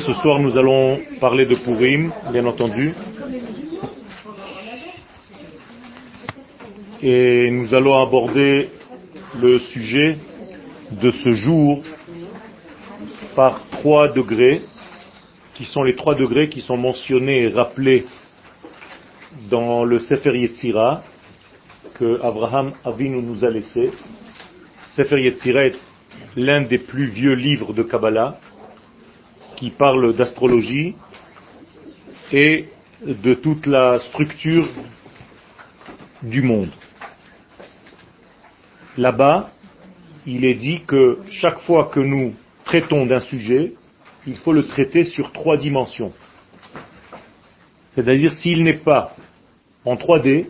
Ce soir nous allons parler de Purim, bien entendu. Et nous allons aborder le sujet de ce jour par trois degrés, qui sont les trois degrés qui sont mentionnés et rappelés dans le Sefer Yetzira que Abraham Avinu nous a laissé. Sefer Yetzira est l'un des plus vieux livres de Kabbalah qui parle d'astrologie et de toute la structure du monde. Là-bas, il est dit que chaque fois que nous traitons d'un sujet, il faut le traiter sur trois dimensions. C'est-à-dire s'il n'est pas en 3D,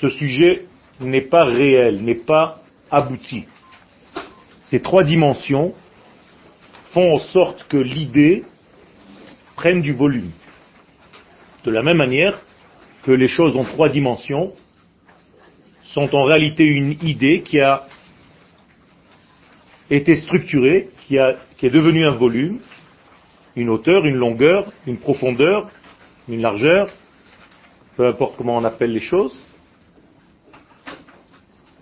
ce sujet n'est pas réel, n'est pas abouti. Ces trois dimensions font en sorte que l'idée prenne du volume. De la même manière que les choses en trois dimensions sont en réalité une idée qui a été structurée, qui, a, qui est devenue un volume, une hauteur, une longueur, une profondeur, une largeur, peu importe comment on appelle les choses,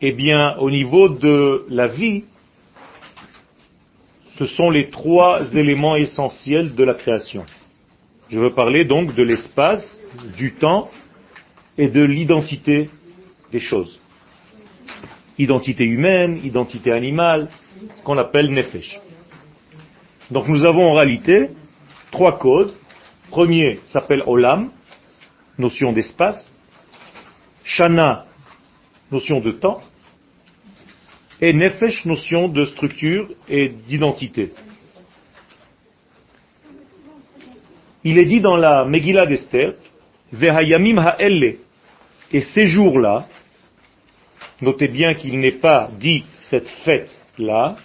eh bien, au niveau de la vie, ce sont les trois éléments essentiels de la création. Je veux parler donc de l'espace, du temps et de l'identité des choses. Identité humaine, identité animale, ce qu'on appelle nefesh. Donc nous avons en réalité trois codes. Premier s'appelle Olam, notion d'espace. Shana, notion de temps et Nefesh, notion de structure et d'identité. Il est dit dans la Megillah d'Esther, Vehayamim ha'elle, et ces jours-là, notez bien qu'il n'est pas dit cette fête-là,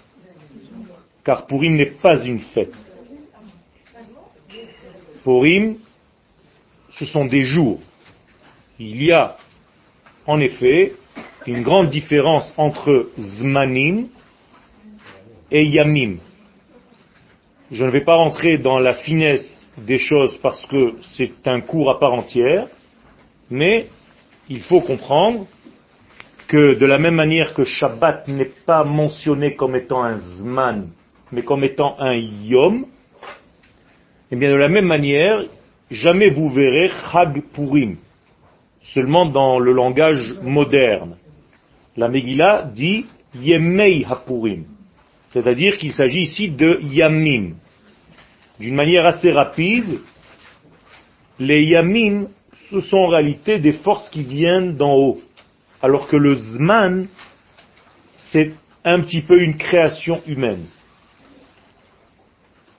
car Purim n'est pas une fête. Purim, ce sont des jours. Il y a, en effet, une grande différence entre Zmanim et Yamim. Je ne vais pas rentrer dans la finesse des choses parce que c'est un cours à part entière, mais il faut comprendre que de la même manière que Shabbat n'est pas mentionné comme étant un Zman, mais comme étant un Yom, et eh bien de la même manière, jamais vous verrez Chag Purim, seulement dans le langage moderne la Megillah dit Yemei Hapurim, c'est-à-dire qu'il s'agit ici de Yamim. D'une manière assez rapide, les Yamim, ce sont en réalité des forces qui viennent d'en haut, alors que le Zman, c'est un petit peu une création humaine.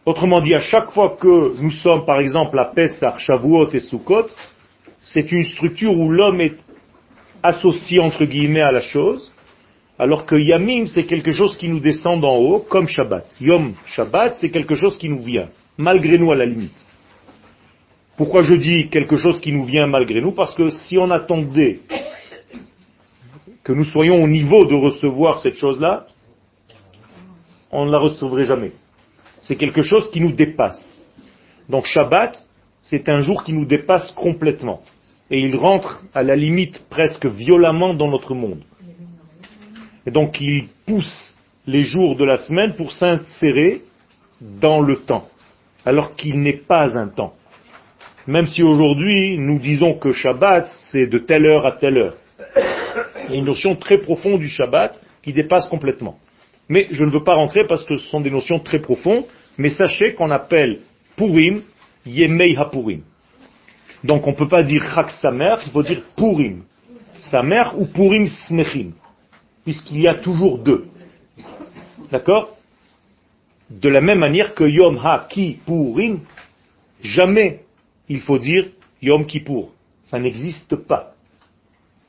Autrement dit, à chaque fois que nous sommes, par exemple, à Pessah, Shavuot et Sukkot, c'est une structure où l'homme est associé entre guillemets à la chose, alors que Yamim c'est quelque chose qui nous descend d'en haut, comme Shabbat. Yom Shabbat c'est quelque chose qui nous vient, malgré nous à la limite. Pourquoi je dis quelque chose qui nous vient malgré nous? Parce que si on attendait que nous soyons au niveau de recevoir cette chose-là, on ne la recevrait jamais. C'est quelque chose qui nous dépasse. Donc Shabbat, c'est un jour qui nous dépasse complètement et il rentre à la limite presque violemment dans notre monde. Et donc il pousse les jours de la semaine pour s'insérer dans le temps, alors qu'il n'est pas un temps. Même si aujourd'hui nous disons que Shabbat c'est de telle heure à telle heure. Il y a une notion très profonde du Shabbat qui dépasse complètement. Mais je ne veux pas rentrer parce que ce sont des notions très profondes, mais sachez qu'on appelle Purim Yemei HaPurim. Donc on ne peut pas dire Chak Samer, il faut dire Purim. Samer ou Purim Smechim. Puisqu'il y a toujours deux. D'accord? De la même manière que Yom Ha Ki Purim, jamais il faut dire Yom Kippour. Ça n'existe pas.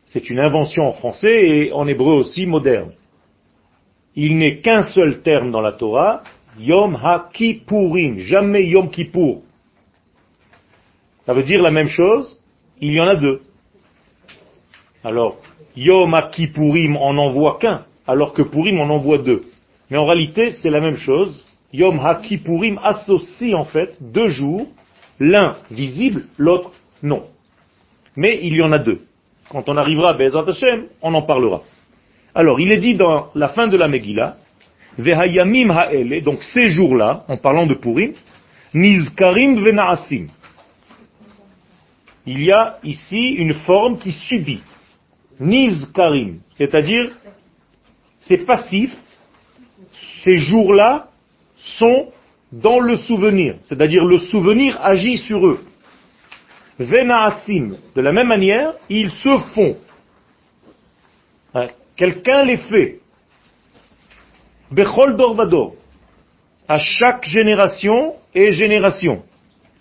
C'est une invention en français et en hébreu aussi moderne. Il n'est qu'un seul terme dans la Torah, Yom Ha Kippurim, jamais Yom Kippour. Ça veut dire la même chose, il y en a deux. Alors, Yom Kippourim on n'en voit qu'un, alors que Purim on en voit deux. Mais en réalité, c'est la même chose. Yom HaKippurim associe en fait deux jours, l'un visible, l'autre non. Mais il y en a deux. Quand on arrivera à Bezat Hashem, on en parlera. Alors, il est dit dans la fin de la Megillah, Vehayamim ha'ele, donc ces jours-là, en parlant de Purim, Nizkarim venaasim. Il y a ici une forme qui subit. Nizkarim, c'est-à-dire, c'est passif. Ces jours-là sont dans le souvenir, c'est-à-dire le souvenir agit sur eux. Venaasim, de la même manière, ils se font. Hein, quelqu'un les fait. Bechol Dorvador, à chaque génération et génération.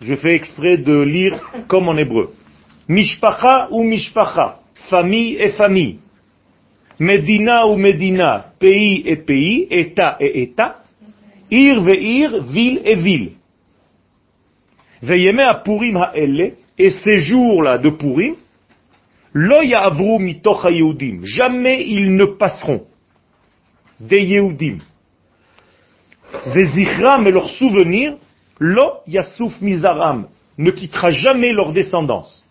Je fais exprès de lire comme en hébreu. Mishpacha ou mishpacha, famille et famille. Medina ou Medina, pays et pays, État et État. Ir ve'ir, ville et ville. Veilleme à Purim ha'elle, et ces jours-là de Purim, lo ya'avru mitoch yehudim. Jamais ils ne passeront des Yehudim. Vezichram et leur souvenir, lo yasuf mizaram, ne quittera jamais leur descendance.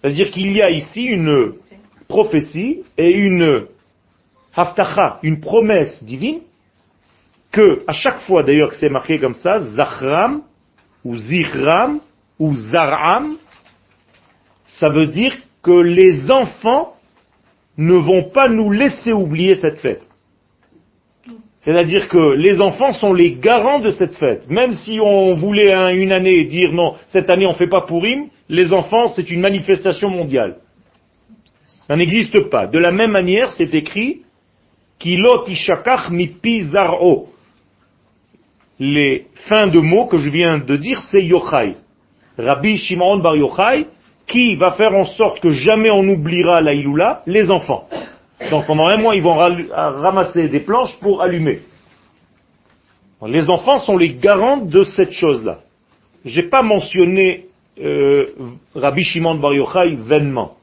C'est-à-dire qu'il y a ici une prophétie et une haftacha, une promesse divine, que à chaque fois d'ailleurs que c'est marqué comme ça, Zachram ou Zichram ou Zaram, ça veut dire que les enfants ne vont pas nous laisser oublier cette fête. C'est-à-dire que les enfants sont les garants de cette fête. Même si on voulait une année dire non, cette année on ne fait pas Pourim, les enfants c'est une manifestation mondiale. Ça n'existe pas. De la même manière, c'est écrit Kilot ishakach mipi zar'o. Les fins de mots que je viens de dire, c'est Yochai. Rabbi Shimon bar Yochai, qui va faire en sorte que jamais on n'oubliera la Iloula Les enfants. Donc pendant un mois, ils vont ramasser des planches pour allumer. Les enfants sont les garants de cette chose-là. J'ai pas mentionné euh, Rabbi Shimon Bar Yochai vainement.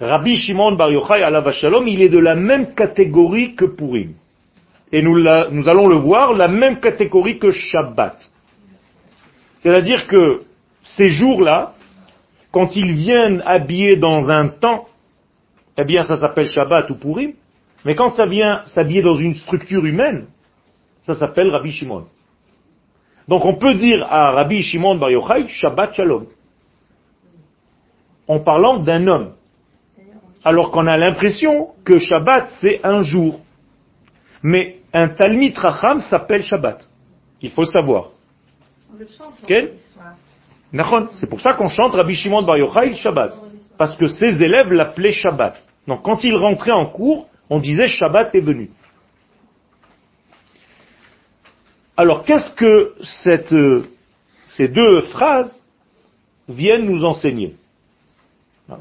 Rabbi Shimon Bar Yochai à la Shalom, il est de la même catégorie que Purim. Et nous, nous allons le voir, la même catégorie que Shabbat. C'est-à-dire que ces jours-là, quand ils viennent habillés dans un temps, eh bien ça s'appelle Shabbat ou Purim, mais quand ça vient s'habiller dans une structure humaine, ça s'appelle Rabbi Shimon. Donc on peut dire à Rabbi Shimon Bar Yochai Shabbat Shalom, en parlant d'un homme alors qu'on a l'impression que Shabbat c'est un jour. Mais un Talmid Racham s'appelle Shabbat. Il faut le savoir. C'est pour ça qu'on chante Rabbi Shimon Bar Yochai Shabbat. Parce que ses élèves l'appelaient Shabbat. Donc quand il rentrait en cours, on disait Shabbat est venu. Alors qu'est-ce que cette, ces deux phrases viennent nous enseigner?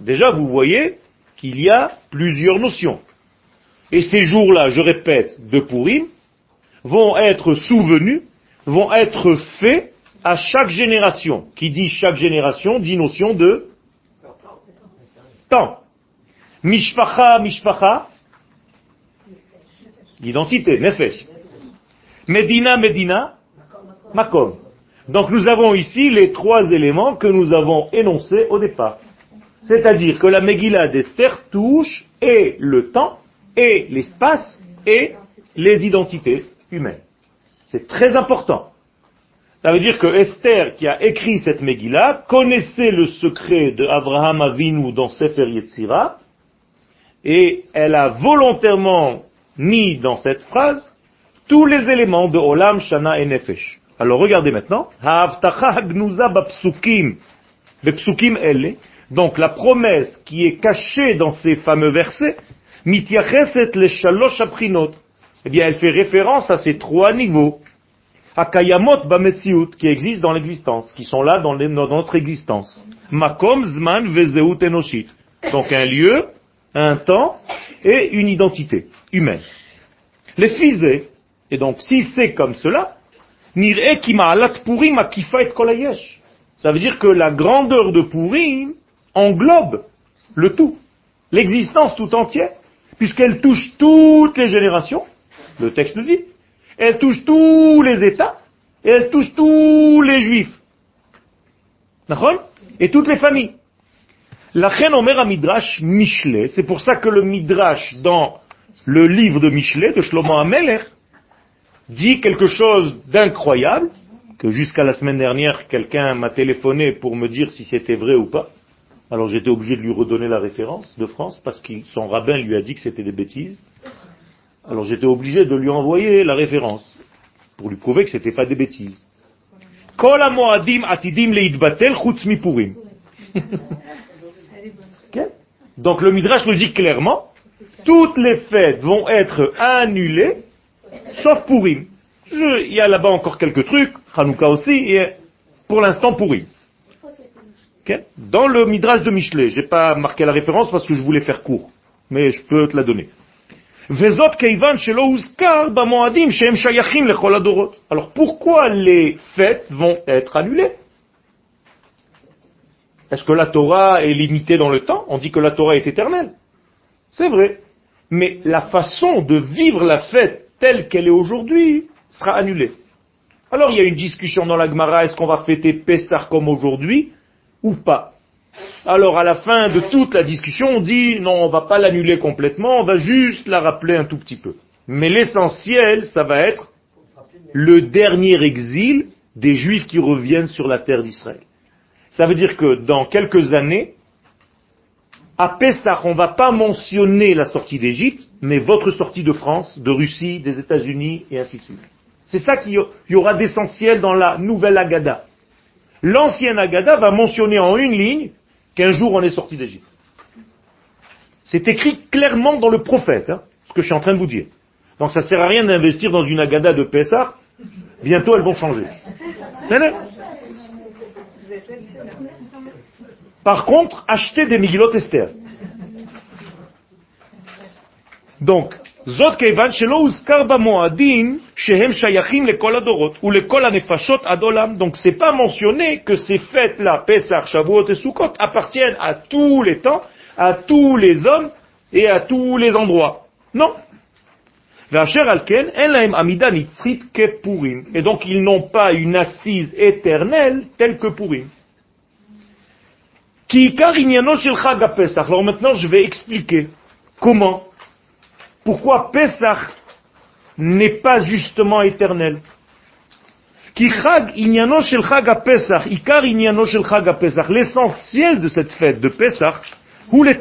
Déjà, vous voyez qu'il y a plusieurs notions. Et ces jours-là, je répète, de Purim, vont être souvenus, vont être faits à chaque génération. Qui dit chaque génération dit notion de temps. Mishpacha, mishpacha, l'identité, nefesh. Medina, Medina, makom. Donc nous avons ici les trois éléments que nous avons énoncés au départ. C'est-à-dire que la Megillah d'Esther touche et le temps, et l'espace, et les identités humaines. C'est très important. Ça veut dire que Esther, qui a écrit cette Megillah, connaissait le secret de Abraham Avinu dans Sefer Yetzira, et elle a volontairement mis dans cette phrase tous les éléments de Olam, Shana et Nefesh. Alors regardez maintenant. Donc la promesse qui est cachée dans ces fameux versets, eh bien elle fait référence à ces trois niveaux. Akayamot bametziut, qui existent dans l'existence, qui sont là dans, notre existence. Makom, zman, vezeut enoshit. Donc un lieu, un temps et une identité humaine. Les fisés, et donc si c'est comme cela, ça veut dire que la grandeur de Purim englobe le tout, l'existence tout entière, puisqu'elle touche toutes les générations, le texte le dit. Elle touche tous les États et elle touche tous les Juifs. D'accord? Et toutes les familles. La reine Omer à Midrash Michelet, c'est pour ça que le Midrash dans le livre de Michelet, de Shlomo Ameler, dit quelque chose d'incroyable, que jusqu'à la semaine dernière, quelqu'un m'a téléphoné pour me dire si c'était vrai ou pas. Alors j'étais obligé de lui redonner la référence de France, parce que son rabbin lui a dit que c'était des bêtises. Alors j'étais obligé de lui envoyer la référence, pour lui prouver que c'était pas des bêtises. Donc le Midrash nous dit clairement, toutes les fêtes vont être annulées, sauf Purim. Il y a là-bas encore quelques trucs, Hanouka aussi, et pour l'instant Purim. Dans le Midrash de Michelet, j'ai pas marqué la référence parce que je voulais faire court, mais je peux te la donner. Alors pourquoi les fêtes vont être annulées? Est-ce que la Torah est limitée dans le temps? On dit que la Torah est éternelle. C'est vrai. Mais la façon de vivre la fête telle qu'elle est aujourd'hui sera annulée. Alors il y a une discussion dans la Gemara, est-ce qu'on va fêter Pessah comme aujourd'hui ou pas? Alors à la fin de toute la discussion, on dit non, on va pas l'annuler complètement, on va juste la rappeler un tout petit peu. Mais l'essentiel, ça va être le dernier exil des Juifs qui reviennent sur la terre d'Israël. Ça veut dire que dans quelques années, à Pessah, on ne va pas mentionner la sortie d'Égypte, mais votre sortie de France, de Russie, des États-Unis, et ainsi de suite. C'est ça qu'il y aura d'essentiel dans la nouvelle Agada. L'ancienne Agada va mentionner en une ligne qu'un jour on est sorti d'Égypte. C'est écrit clairement dans le prophète, hein, ce que je suis en train de vous dire. Donc ça ne sert à rien d'investir dans une Agada de Pessah, bientôt elles vont changer. Par contre, achetez des Migilot Esther. Donc, Zot כיוון שלא הוזכר במועדים שהם שייכים לכל הדורות ולכל הנפשות עד עולם. Donc c'est pas mentionné que ces fêtes-là, Pesach, Shavuot et Sukkot, appartiennent à tous les temps, à tous les hommes et à tous les endroits. Non. ואשר על כן, אין להם עמידה נצחית כפורים. Et donc ils n'ont pas une assise éternelle telle que Purim. כי עיקר עניינו של חג הפסח. Alors maintenant je vais expliquer comment pourquoi Pesach n'est pas justement éternel? L'essentiel de cette fête de Pesach, ou les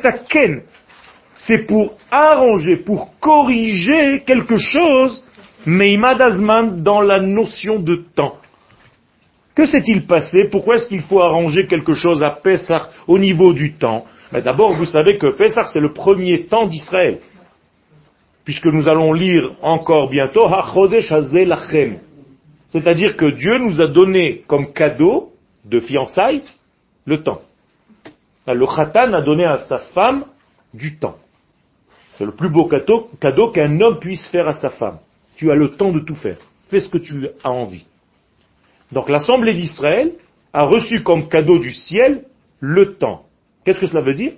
c'est pour arranger, pour corriger quelque chose, mais dans la notion de temps. Que s'est-il passé? Pourquoi est-ce qu'il faut arranger quelque chose à Pesach au niveau du temps? Ben, D'abord, vous savez que Pesach, c'est le premier temps d'Israël puisque nous allons lire encore bientôt, c'est-à-dire que Dieu nous a donné comme cadeau de fiançailles le temps. Le khatan a donné à sa femme du temps. C'est le plus beau cadeau, cadeau qu'un homme puisse faire à sa femme. Tu as le temps de tout faire. Fais ce que tu as envie. Donc l'Assemblée d'Israël a reçu comme cadeau du ciel le temps. Qu'est-ce que cela veut dire?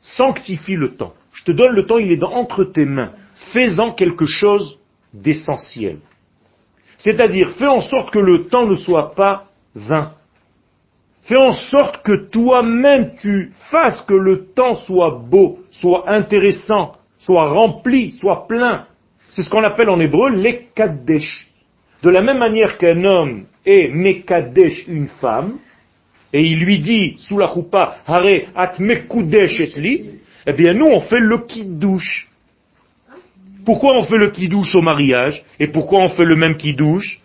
Sanctifie le temps. Je te donne le temps, il est entre tes mains. Fais-en quelque chose d'essentiel. C'est-à-dire, fais en sorte que le temps ne soit pas vain. Fais en sorte que toi-même tu fasses que le temps soit beau, soit intéressant, soit rempli, soit plein. C'est ce qu'on appelle en hébreu les kadesh. De la même manière qu'un homme est mekadesh une femme, et il lui dit sous la choupa, hare at mekudesh et li, eh bien, nous, on fait le kidouche. Pourquoi on fait le kidouche au mariage Et pourquoi on fait le même kidouche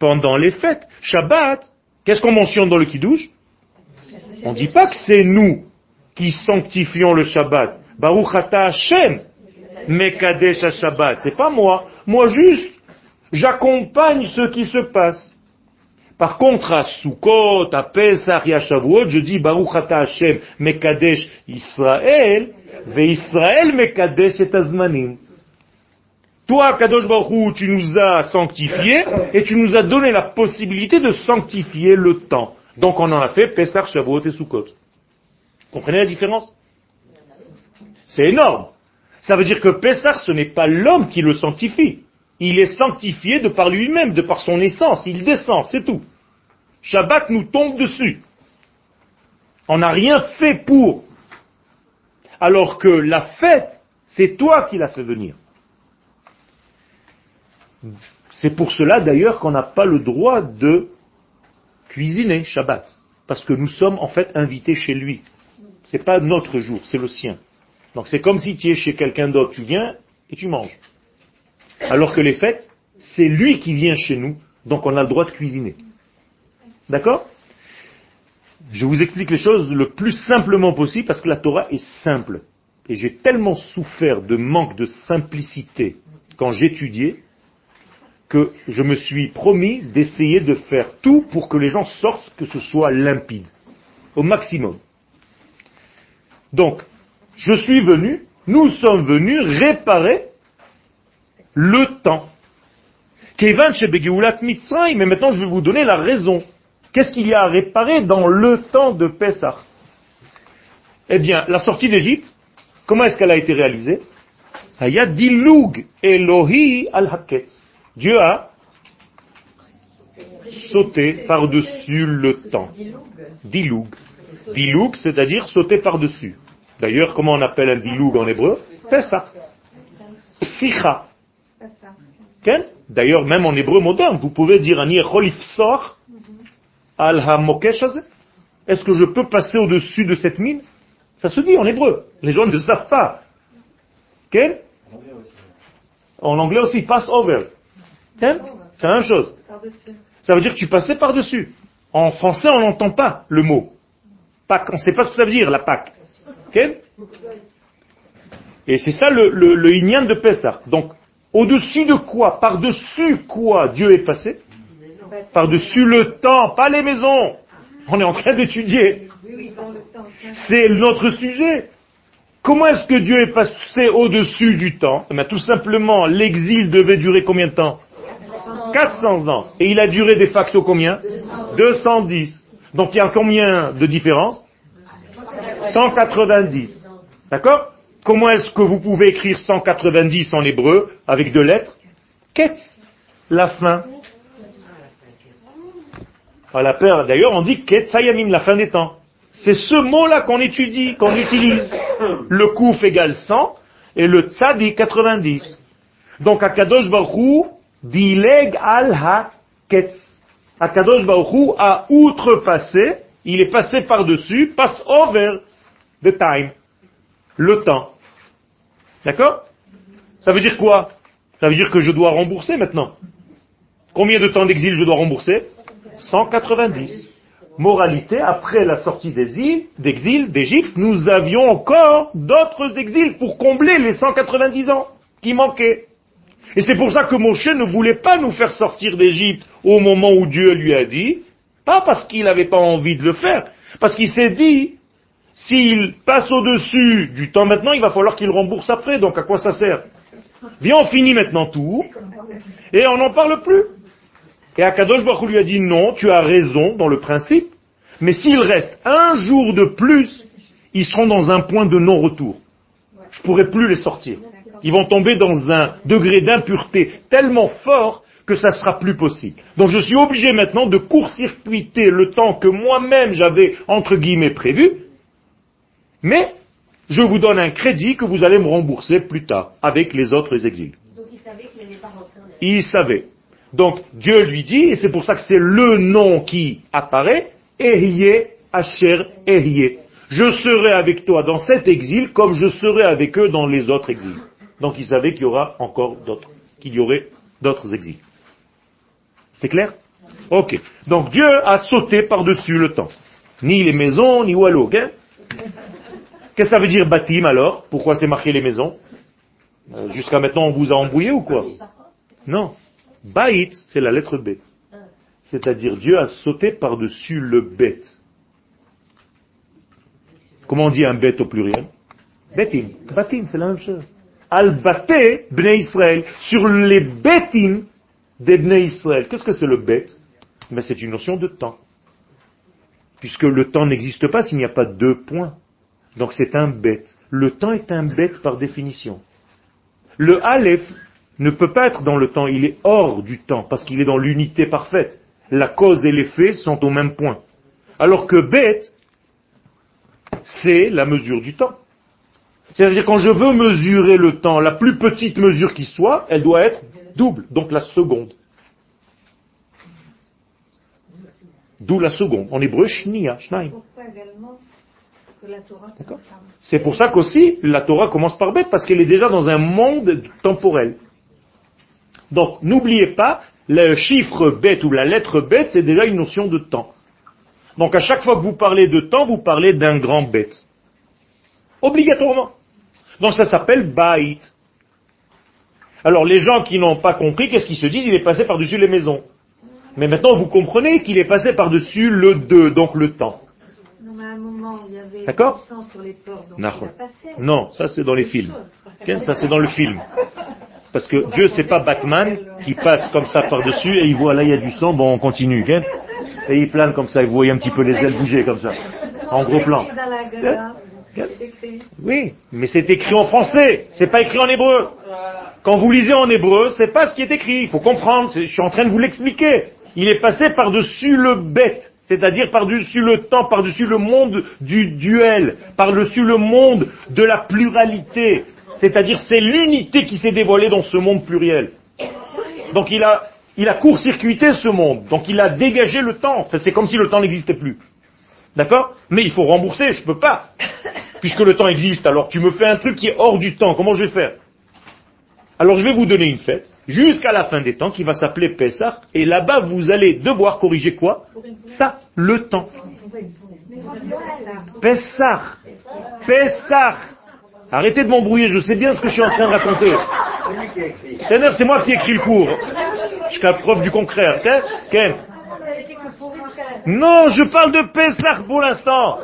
pendant les fêtes? Shabbat, qu'est-ce qu'on mentionne dans le kidouche On ne dit pas que c'est nous qui sanctifions le Shabbat. Baruch ata Hashem, Mekadesh Shabbat. C'est pas moi. Moi juste, j'accompagne ce qui se passe. Par contre, à Sukkot, à Pesach et à Shavuot, je dis Baruch Ata Hashem Mekadesh Israël, ve Israël Mekadesh et Azmanim. Toi, Kadosh Baruch tu nous as sanctifiés et tu nous as donné la possibilité de sanctifier le temps. Donc on en a fait Pesach, Shavuot et Sukkot. Comprenez la différence? C'est énorme. Ça veut dire que Pessah, ce n'est pas l'homme qui le sanctifie. Il est sanctifié de par lui-même, de par son essence. Il descend, c'est tout. Shabbat nous tombe dessus. On n'a rien fait pour. Alors que la fête, c'est toi qui l'as fait venir. C'est pour cela d'ailleurs qu'on n'a pas le droit de cuisiner Shabbat. Parce que nous sommes en fait invités chez lui. C'est pas notre jour, c'est le sien. Donc c'est comme si tu es chez quelqu'un d'autre, tu viens et tu manges. Alors que les fêtes, c'est lui qui vient chez nous, donc on a le droit de cuisiner. D'accord? Je vous explique les choses le plus simplement possible parce que la Torah est simple. Et j'ai tellement souffert de manque de simplicité quand j'étudiais que je me suis promis d'essayer de faire tout pour que les gens sortent, que ce soit limpide, au maximum. Donc, je suis venu, nous sommes venus réparer le temps. mais maintenant je vais vous donner la raison. Qu'est-ce qu'il y a à réparer dans le temps de Pessah? Eh bien, la sortie d'Égypte, comment est-ce qu'elle a été réalisée? Dilug Elohi al Dieu a sauté par-dessus le temps. Diloug. Diloug, c'est-à-dire sauter par-dessus. D'ailleurs, comment on appelle un diloug en hébreu? Pessah. Psicha. D'ailleurs, même en hébreu moderne, vous pouvez dire un sort al Est-ce que je peux passer au-dessus de cette mine? Ça se dit en hébreu. Les gens ne savent pas. En anglais aussi, pass over. C'est la même chose. Ça veut dire que tu passais par-dessus. En français, on n'entend pas le mot. Pâques. On ne sait pas ce que ça veut dire, la Pâque. Et c'est ça le, le, de Pessah. Donc, au-dessus de quoi Par-dessus quoi Dieu est passé Par-dessus le temps, pas les maisons. On est en train d'étudier. C'est notre sujet. Comment est-ce que Dieu est passé au-dessus du temps eh Tout simplement, l'exil devait durer combien de temps 400 ans. Et il a duré de facto combien 210. Donc il y a combien de différence 190. D'accord Comment est-ce que vous pouvez écrire 190 en hébreu avec deux lettres Ketz, la fin. À la paire, d'ailleurs, on dit Ketzayamin, la fin des temps. C'est ce mot-là qu'on étudie, qu'on utilise. Le kouf égale 100 et le tzadi 90. Donc à Kadosh Baruch Dileg al ha-ketz. Akadosh Baruch a outrepassé, il est passé par-dessus, pass over the time, le temps. D'accord? Ça veut dire quoi? Ça veut dire que je dois rembourser maintenant. Combien de temps d'exil je dois rembourser? 190. Moralité, après la sortie d'exil, d'Égypte, nous avions encore d'autres exils pour combler les 190 ans qui manquaient. Et c'est pour ça que Moshe ne voulait pas nous faire sortir d'Égypte au moment où Dieu lui a dit, pas parce qu'il n'avait pas envie de le faire, parce qu'il s'est dit, s'il passe au-dessus du temps maintenant, il va falloir qu'il rembourse après, donc à quoi ça sert? Viens, on finit maintenant tout, et on n'en parle plus. Et Akadosh Baruch lui a dit, non, tu as raison dans le principe, mais s'il reste un jour de plus, ils seront dans un point de non-retour. Je pourrai plus les sortir. Ils vont tomber dans un degré d'impureté tellement fort que ça sera plus possible. Donc je suis obligé maintenant de court-circuiter le temps que moi-même j'avais entre guillemets prévu, mais je vous donne un crédit que vous allez me rembourser plus tard avec les autres exils. Donc il savait qu'il n'allait pas rentrer en Il savait. Donc Dieu lui dit, et c'est pour ça que c'est le nom qui apparaît, Ehye Asher Ehye. Je serai avec toi dans cet exil comme je serai avec eux dans les autres exils. Donc il savait qu'il y aura encore d'autres, qu'il y aurait d'autres exils. C'est clair? Ok. Donc Dieu a sauté par-dessus le temps. Ni les maisons, ni Wallo. Qu'est-ce que ça veut dire bâtime alors? Pourquoi c'est marqué les maisons? Euh, Jusqu'à maintenant on vous a embrouillé ou quoi? Non. Baït, c'est la lettre B. C'est-à-dire Dieu a sauté par-dessus le bête. Comment on dit un bête au pluriel? Bêtim. Bâtime, c'est la même chose al bnei Israël, sur les bêtim des bnei Israël. Qu'est-ce que c'est le bête? Mais c'est une notion de temps. Puisque le temps n'existe pas s'il n'y a pas deux points. Donc c'est un bête. Le temps est un bête par définition. Le Aleph ne peut pas être dans le temps, il est hors du temps, parce qu'il est dans l'unité parfaite. La cause et l'effet sont au même point. Alors que Bet, c'est la mesure du temps. C'est-à-dire quand je veux mesurer le temps, la plus petite mesure qui soit, elle doit être double, donc la seconde. D'où la seconde. En hébreu, shnia, shnaim. C'est pour ça qu'aussi la Torah commence par bête, parce qu'elle est déjà dans un monde temporel. Donc n'oubliez pas, le chiffre bête ou la lettre bête, c'est déjà une notion de temps. Donc à chaque fois que vous parlez de temps, vous parlez d'un grand bête. Obligatoirement. Donc ça s'appelle bait. Alors les gens qui n'ont pas compris, qu'est-ce qu'ils se disent? Il est passé par-dessus les maisons. Mais maintenant, vous comprenez qu'il est passé par-dessus le 2, donc le temps. D'accord Non, ça c'est dans les films. Ça c'est dans le film. Parce que Dieu c'est pas Batman qui passe comme ça par-dessus et il voit là il y a du sang, bon on continue. Et il plane comme ça, et vous voyez un petit peu les ailes bouger comme ça. En gros plan. Oui, mais c'est écrit en français, c'est pas écrit en hébreu. Quand vous lisez en hébreu, c'est pas ce qui est écrit. Il faut comprendre, je suis en train de vous l'expliquer il est passé par-dessus le bête, c'est-à-dire par-dessus le temps, par-dessus le monde du duel, par-dessus le monde de la pluralité, c'est-à-dire c'est l'unité qui s'est dévoilée dans ce monde pluriel. Donc il a, il a court-circuité ce monde, donc il a dégagé le temps. En c'est comme si le temps n'existait plus. D'accord? Mais il faut rembourser, je ne peux pas. Puisque le temps existe, alors tu me fais un truc qui est hors du temps, comment je vais faire? Alors je vais vous donner une fête, jusqu'à la fin des temps, qui va s'appeler Pessah, et là-bas vous allez devoir corriger quoi? Ça, le temps. Pessah. Pessah. Arrêtez de m'embrouiller, je sais bien ce que je suis en train de raconter. C'est moi qui ai écrit le cours. Jusqu'à preuve du contraire. Ken Non, je parle de Pessah pour l'instant.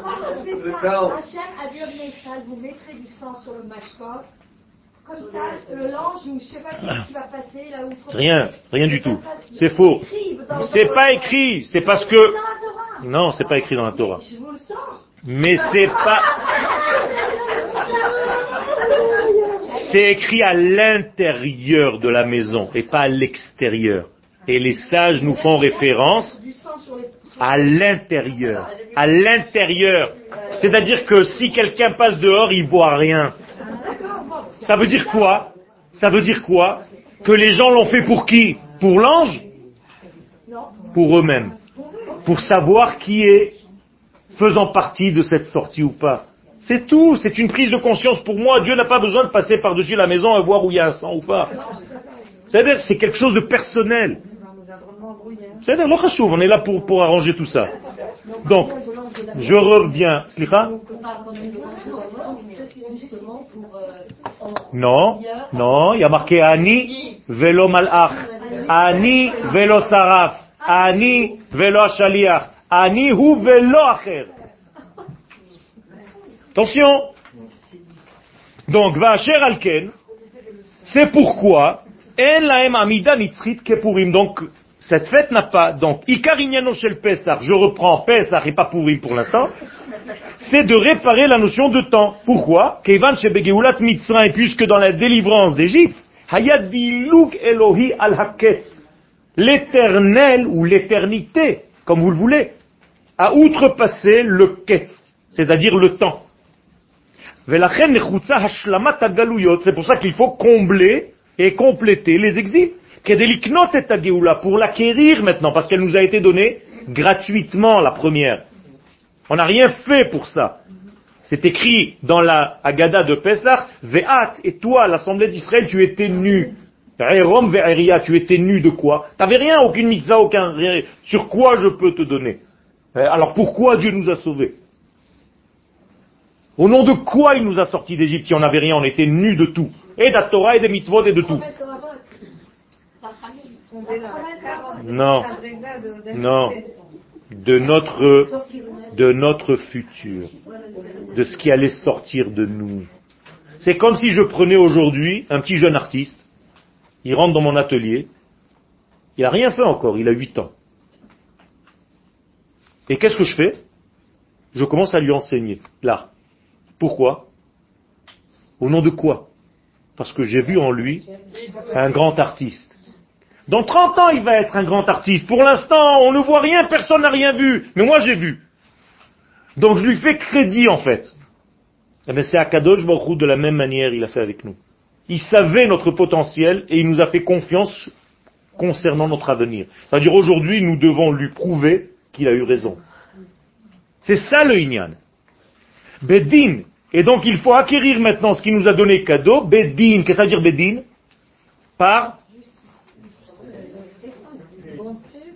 Rien, rien du tout. C'est faux. C'est pas écrit, c'est parce que... Non, c'est pas écrit dans la Torah. Mais c'est pas... C'est écrit à l'intérieur de la maison et pas à l'extérieur. Et les sages nous font référence à l'intérieur. À l'intérieur. C'est-à-dire que si quelqu'un passe dehors, il voit rien. Ça veut dire quoi? Ça veut dire quoi? Que les gens l'ont fait pour qui? Pour l'ange? Pour eux-mêmes. Pour savoir qui est faisant partie de cette sortie ou pas. C'est tout, c'est une prise de conscience pour moi. Dieu n'a pas besoin de passer par-dessus la maison et voir où il y a un sang ou pas. C'est-à-dire, c'est quelque chose de personnel. C'est-à-dire, on est là pour, pour arranger tout ça. Donc, je reviens. Non, non, il y a marqué Ani velo malach, Ani velo saraf, Ani velo shaliach, Ani hu velo acher. Attention. Donc, Vacher alken, c'est pourquoi en laem amida nitzrit kepurim. Donc, cette fête n'a pas, donc, Ikarignano shel Pesach, je reprends Pesach et pas Purim pour l'instant, c'est de réparer la notion de temps. Pourquoi? Kevan shebegeulat mitzrayim, puisque dans la délivrance d'Égypte, hayadiluk Elohi al l'éternel ou l'éternité, comme vous le voulez, a outrepassé le ketz, c'est-à-dire le temps. C'est pour ça qu'il faut combler et compléter les exils pour l'acquérir maintenant, parce qu'elle nous a été donnée gratuitement la première. On n'a rien fait pour ça. C'est écrit dans la Haggadah de Pesach, Ve'at, et toi, l'assemblée d'Israël, tu étais nu. Ve'erom ve'eria, tu étais nu de quoi? T'avais rien, aucune mitzvah, aucun rien. Sur quoi je peux te donner? Euh, Alors pourquoi Dieu nous a sauvés? Au nom de quoi il nous a sortis d'Égypte si on n'avait rien, on était nus de tout Et de Torah et des mitzvot et de tout. Non, non, de notre, de notre futur, de ce qui allait sortir de nous. C'est comme si je prenais aujourd'hui un petit jeune artiste, il rentre dans mon atelier, il n'a rien fait encore, il a 8 ans. Et qu'est-ce que je fais? Je commence à lui enseigner l'art. Pourquoi? Au nom de quoi? Parce que j'ai vu en lui un grand artiste. Dans 30 ans, il va être un grand artiste. Pour l'instant, on ne voit rien, personne n'a rien vu. Mais moi, j'ai vu. Donc, je lui fais crédit, en fait. Eh c'est Akadosh Baruch de la même manière, il a fait avec nous. Il savait notre potentiel et il nous a fait confiance concernant notre avenir. C'est-à-dire, aujourd'hui, nous devons lui prouver qu'il a eu raison. C'est ça le Inyan. Bedin. Et donc, il faut acquérir maintenant ce qu'il nous a donné cadeau. Bedin. Qu'est-ce que ça veut dire Bedin? Par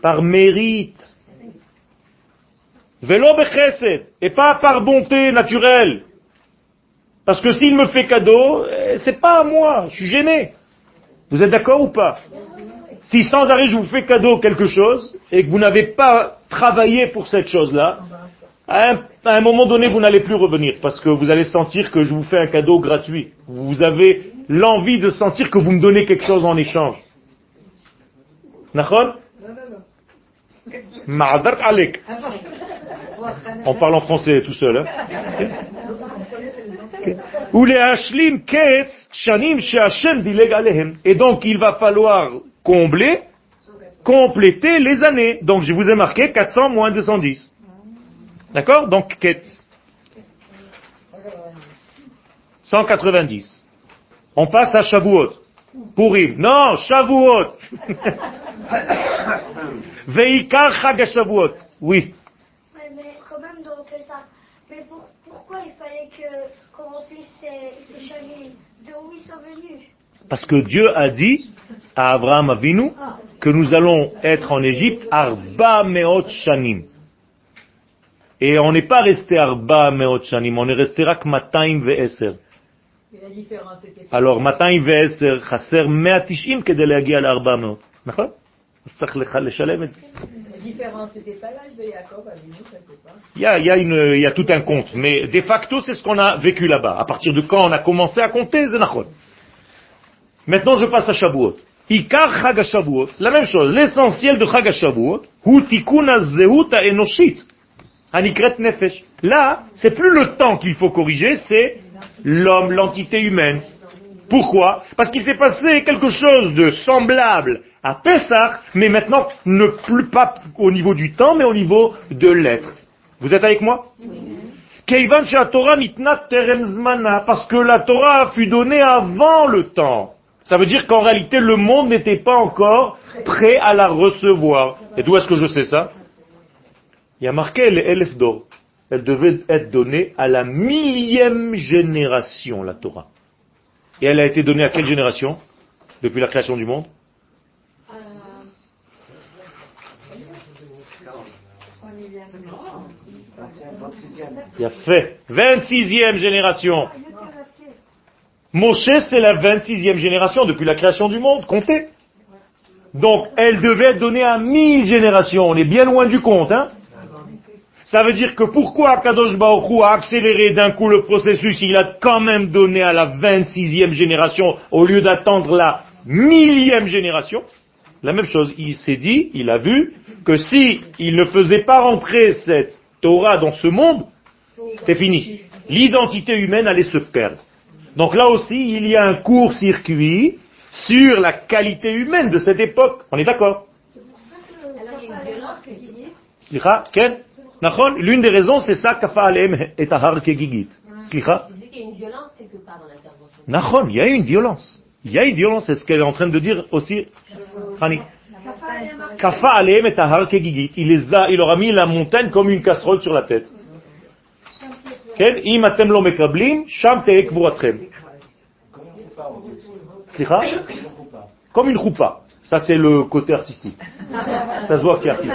par mérite. Bechesed, et pas par bonté naturelle. Parce que s'il me fait cadeau, eh, c'est pas à moi, je suis gêné. Vous êtes d'accord ou pas? Si sans arrêt je vous fais cadeau quelque chose, et que vous n'avez pas travaillé pour cette chose-là, à un, moment donné, vous n'allez plus revenir, parce que vous allez sentir que je vous fais un cadeau gratuit. Vous avez l'envie de sentir que vous me donnez quelque chose en échange. On parle en français tout seul. Hein. Et donc il va falloir combler, compléter les années. Donc je vous ai marqué 400 moins 210. D'accord? Donc Ketz. 190. On passe à Shavuot. Pourim. Non, Shavuot. Veikar Chagashavuot. Oui. Ouais, mais quand même dans ça. Mais pour, pourquoi il fallait qu'on remplisse ces, ces chamines De où ils sont venus Parce que Dieu a dit à Abraham Avinu que nous allons être en Égypte Arba Meot Shanim. Et on n'est pas resté Arba Meot Shanim, on est resté Rak Mataim Ve'eser Alors, 210 חסר 190 כדי להגיע ל-400, נכון? אז צריך לשלם את זה. Il y, a, il, y a une, il y a tout un compte, mais de facto c'est ce qu'on a vécu là-bas. À partir de quand on a commencé à compter, c'est Maintenant je passe à Shavuot. Ikar Chag Shavuot, la même chose. L'essentiel de Chag Shavuot, hu tikun ha-zehut ha-enoshit, hanikret nefesh. Là, c'est plus le temps qu'il faut corriger, c'est l'homme, l'entité humaine. Pourquoi? Parce qu'il s'est passé quelque chose de semblable à Pessah, mais maintenant ne plus pas au niveau du temps, mais au niveau de l'être. Vous êtes avec moi? Parce que la Torah fut donnée avant le temps. Ça veut dire qu'en réalité, le monde n'était pas encore prêt à la recevoir. Et d'où est-ce que je sais ça? Il y a marqué les elle devait être donnée à la millième génération, la Torah. Et elle a été donnée à quelle génération Depuis la création du monde? Il a fait 26e génération. Moshe, c'est la 26e génération depuis la création du monde. Comptez. Donc, elle devait être donnée à mille générations. On est bien loin du compte, hein ça veut dire que pourquoi Kadosh Baruch a accéléré d'un coup le processus, il a quand même donné à la 26e génération au lieu d'attendre la millième génération La même chose, il s'est dit, il a vu que si il ne faisait pas rentrer cette Torah dans ce monde, c'était fini. L'identité humaine allait se perdre. Donc là aussi, il y a un court-circuit sur la qualité humaine de cette époque. On est d'accord? L'une des raisons, c'est ça, kafa alem et tahar kegigit. Slicha? il y a une violence. Il y a une violence, c'est ce qu'elle est en train de dire aussi, Khani. Kafa alem et tahar kegigit. Il les a, il leur a mis la montagne comme une casserole sur la tête. Im atem lo mekablim, sham teek Slicha? Comme une choupa. Ça, c'est le côté artistique. Ça se voit qu'il est artiste.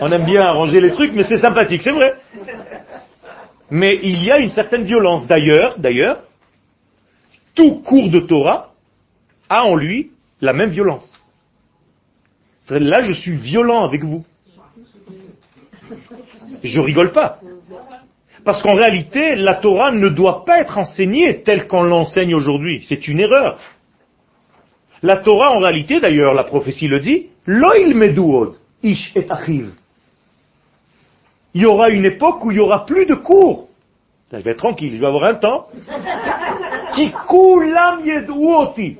On aime bien arranger les trucs, mais c'est sympathique, c'est vrai. Mais il y a une certaine violence. D'ailleurs, d'ailleurs, tout cours de Torah a en lui la même violence. Là, je suis violent avec vous. Je rigole pas. Parce qu'en réalité, la Torah ne doit pas être enseignée telle qu'on l'enseigne aujourd'hui. C'est une erreur. La Torah, en réalité, d'ailleurs, la prophétie le dit, Loïl Meduod, Ish et Achiv. Il y aura une époque où il n'y aura plus de cours. Je vais être tranquille, je vais avoir un temps. Qui koulam yedouoti.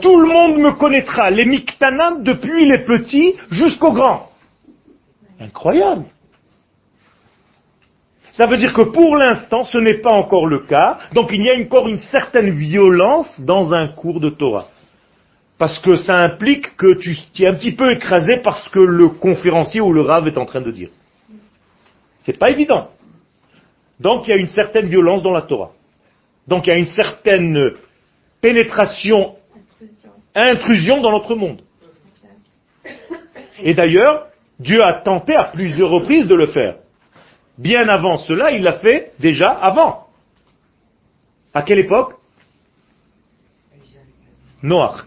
Tout le monde me connaîtra, les miktanam depuis les petits jusqu'aux grands. Incroyable. Ça veut dire que pour l'instant, ce n'est pas encore le cas, donc il y a encore une certaine violence dans un cours de Torah. Parce que ça implique que tu es un petit peu écrasé parce que le conférencier ou le rave est en train de dire. C'est pas évident. Donc il y a une certaine violence dans la Torah. Donc il y a une certaine pénétration, intrusion dans notre monde. Et d'ailleurs, Dieu a tenté à plusieurs reprises de le faire. Bien avant cela, il l'a fait déjà avant. À quelle époque? Noach.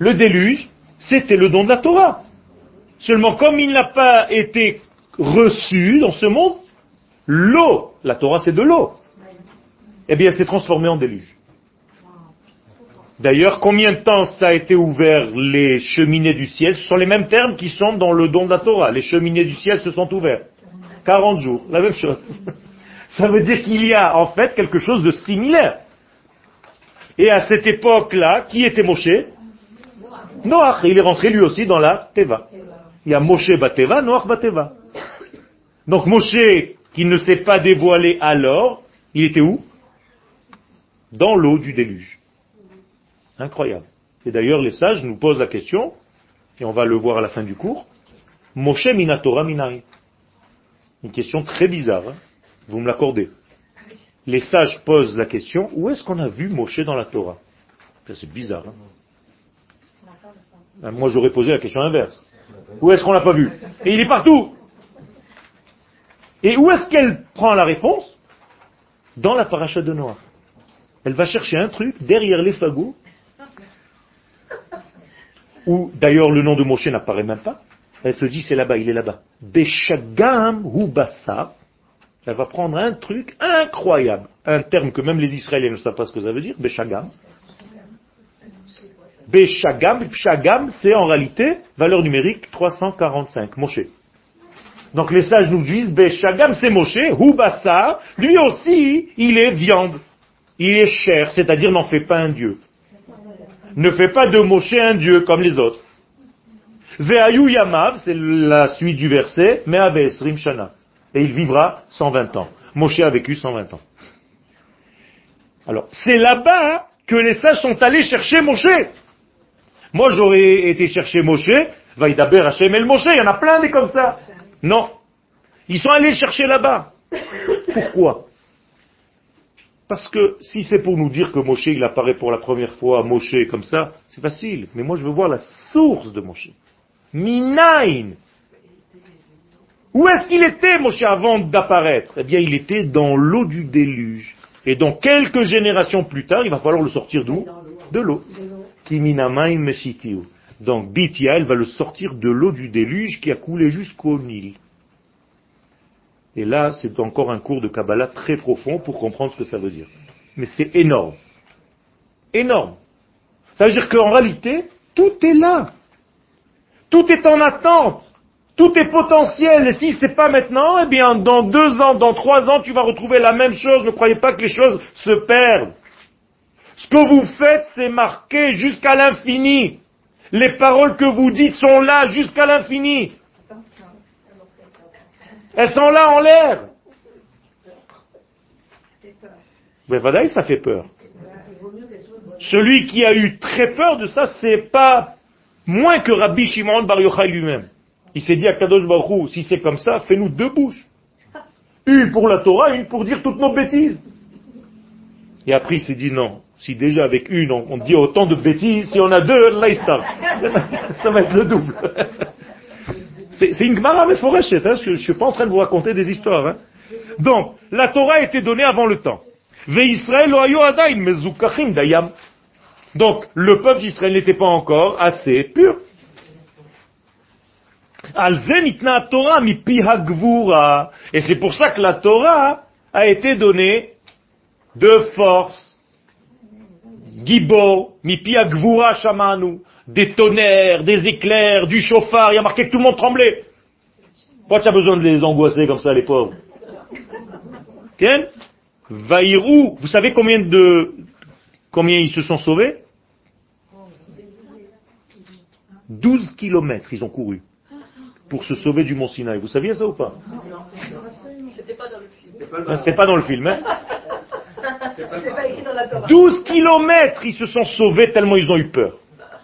Le déluge, c'était le don de la Torah. Seulement, comme il n'a pas été reçu dans ce monde, l'eau, la Torah c'est de l'eau, eh bien, s'est transformé en déluge. D'ailleurs, combien de temps ça a été ouvert les cheminées du ciel? Ce sont les mêmes termes qui sont dans le don de la Torah. Les cheminées du ciel se sont ouverts. 40 jours, la même chose. Ça veut dire qu'il y a en fait quelque chose de similaire. Et à cette époque-là, qui était Moshe? Noach. Il est rentré lui aussi dans la Teva. Il y a Moshe Bateva, Noach Bateva. Donc Moshe, qui ne s'est pas dévoilé alors, il était où? Dans l'eau du déluge. Incroyable. Et d'ailleurs, les sages nous posent la question, et on va le voir à la fin du cours, Moshe Minatora Minai. Une question très bizarre, hein. vous me l'accordez. Les sages posent la question, où est-ce qu'on a vu Moshe dans la Torah? C'est bizarre. Hein. Ben, moi j'aurais posé la question inverse. Où est-ce qu'on l'a pas vu Et il est partout. Et où est-ce qu'elle prend la réponse Dans la paracha de Noir. Elle va chercher un truc derrière les fagots, où d'ailleurs le nom de Moshe n'apparaît même pas. Elle se dit c'est là-bas, il est là-bas. Beshagam ou Elle va prendre un truc incroyable, un terme que même les Israéliens ne savent pas ce que ça veut dire, Beshagam. Beshagam, Shagam, c'est en réalité valeur numérique 345, Moshe. Donc les sages nous disent, Beshagam c'est Moshe, Hubasa, lui aussi, il est viande, il est chair, c'est-à-dire n'en fait pas un dieu. Ne fait pas de Moshe un dieu comme les autres. Ve'ayu Yamav, c'est la suite du verset, mais Esrim Shana. Et il vivra 120 ans. Moshe a vécu 120 ans. Alors, c'est là-bas que les sages sont allés chercher Moshe. Moi, j'aurais été chercher Moshe, Vaïdaber Hashem El Moshe, il y en a plein des comme ça. Non. Ils sont allés chercher là-bas. Pourquoi? Parce que si c'est pour nous dire que Moshe, il apparaît pour la première fois, Moshe comme ça, c'est facile. Mais moi, je veux voir la source de Moshe. Minaïn. Où est-ce qu'il était, Moshe, avant d'apparaître? Eh bien, il était dans l'eau du déluge. Et donc, quelques générations plus tard, il va falloir le sortir d'où? De l'eau. Donc, Bithia, elle va le sortir de l'eau du déluge qui a coulé jusqu'au Nil. Et là, c'est encore un cours de Kabbalah très profond pour comprendre ce que ça veut dire. Mais c'est énorme. Énorme. Ça veut dire qu'en réalité, tout est là. Tout est en attente. Tout est potentiel. Et si c'est pas maintenant, eh bien, dans deux ans, dans trois ans, tu vas retrouver la même chose. Ne croyez pas que les choses se perdent. Ce que vous faites, c'est marqué jusqu'à l'infini. Les paroles que vous dites sont là jusqu'à l'infini. Elles sont là en l'air. Mais voilà, ça fait peur. Celui qui a eu très peur de ça, c'est pas Moins que Rabbi Shimon Bar Yochai lui-même. Il s'est dit à Kadosh Baruch si c'est comme ça, fais-nous deux bouches. Une pour la Torah, une pour dire toutes nos bêtises. Et après il s'est dit non. Si déjà avec une on, dit autant de bêtises, si on a deux, Ça va être le double. C'est une Gemara mais hein, je ne suis pas en train de vous raconter des histoires. Hein. Donc, la Torah a été donnée avant le temps. Donc, le peuple d'Israël n'était pas encore assez pur. Et c'est pour ça que la Torah a été donnée de force. Gibo, mipi agvura shamanu, des tonnerres, des éclairs, du chauffard, il y a marqué que tout le monde tremblait. Pourquoi tu as besoin de les angoisser comme ça, les pauvres Ken Vaïrou, vous savez combien de combien ils se sont sauvés 12 kilomètres ils ont couru pour se sauver du mont Sinaï. Vous saviez ça ou pas C'était pas dans le film. C'était pas dans le film. Hein C'est pas écrit dans la Torah. 12 kilomètres ils se sont sauvés tellement ils ont eu peur.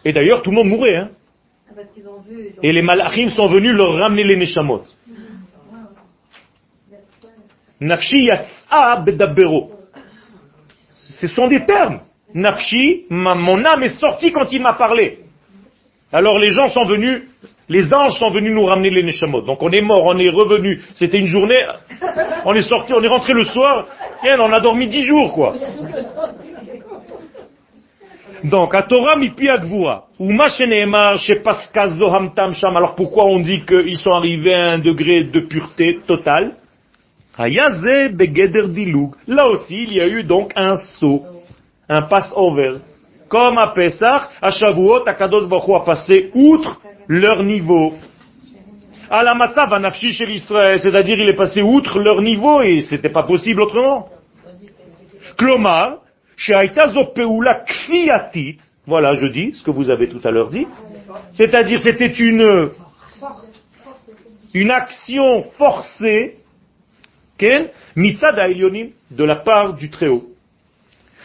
Et d'ailleurs tout le monde mourait. Hein ont- Et les malachim sont venus leur ramener les neshamot. Nafshi yatsa bedabero. Ce sont des termes. Nafshi, ma- mon âme est sortie quand il m'a parlé. Alors les gens sont venus, les anges sont venus nous ramener les neshamot. Donc on est mort, on est revenu. C'était une journée, on est sorti, on est rentré le soir, et on a dormi dix jours, quoi. Donc, à Torah Sham. Alors pourquoi on dit qu'ils sont arrivés à un degré de pureté totale? Là aussi, il y a eu donc un saut, un pass-over. Comme à Pesach, à Shavuot, Akadosh Baruch a passé outre leur niveau. Ah, Alamata chez c'est-à-dire il est passé outre leur niveau et c'était pas possible autrement. Kfiatit, voilà, je dis ce que vous avez tout à l'heure dit, c'est-à-dire c'était une, une action forcée, Ken, de la part du Très-Haut.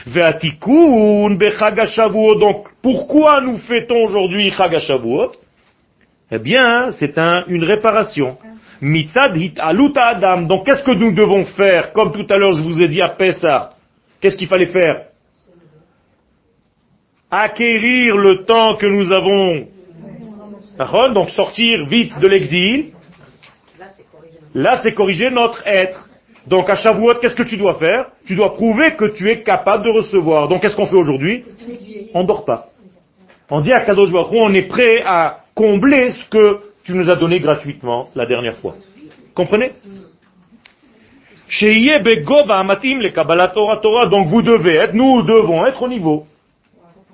Veatikun donc pourquoi nous fêtons aujourd'hui Chag HaShavuot? Eh bien, c'est un, une réparation. Mitzad hit adam, donc qu'est-ce que nous devons faire? Comme tout à l'heure je vous ai dit à Pessah, Qu'est-ce qu'il fallait faire? Acquérir le temps que nous avons. Donc sortir vite de l'exil. Là, c'est corriger notre être. Donc à Shavuot, qu'est-ce que tu dois faire? Tu dois prouver que tu es capable de recevoir. Donc qu'est-ce qu'on fait aujourd'hui? On dort pas. On dit à Kadosh Baruch on est prêt à combler ce que tu nous as donné gratuitement la dernière fois. Comprenez? Donc vous devez être, nous devons être au niveau.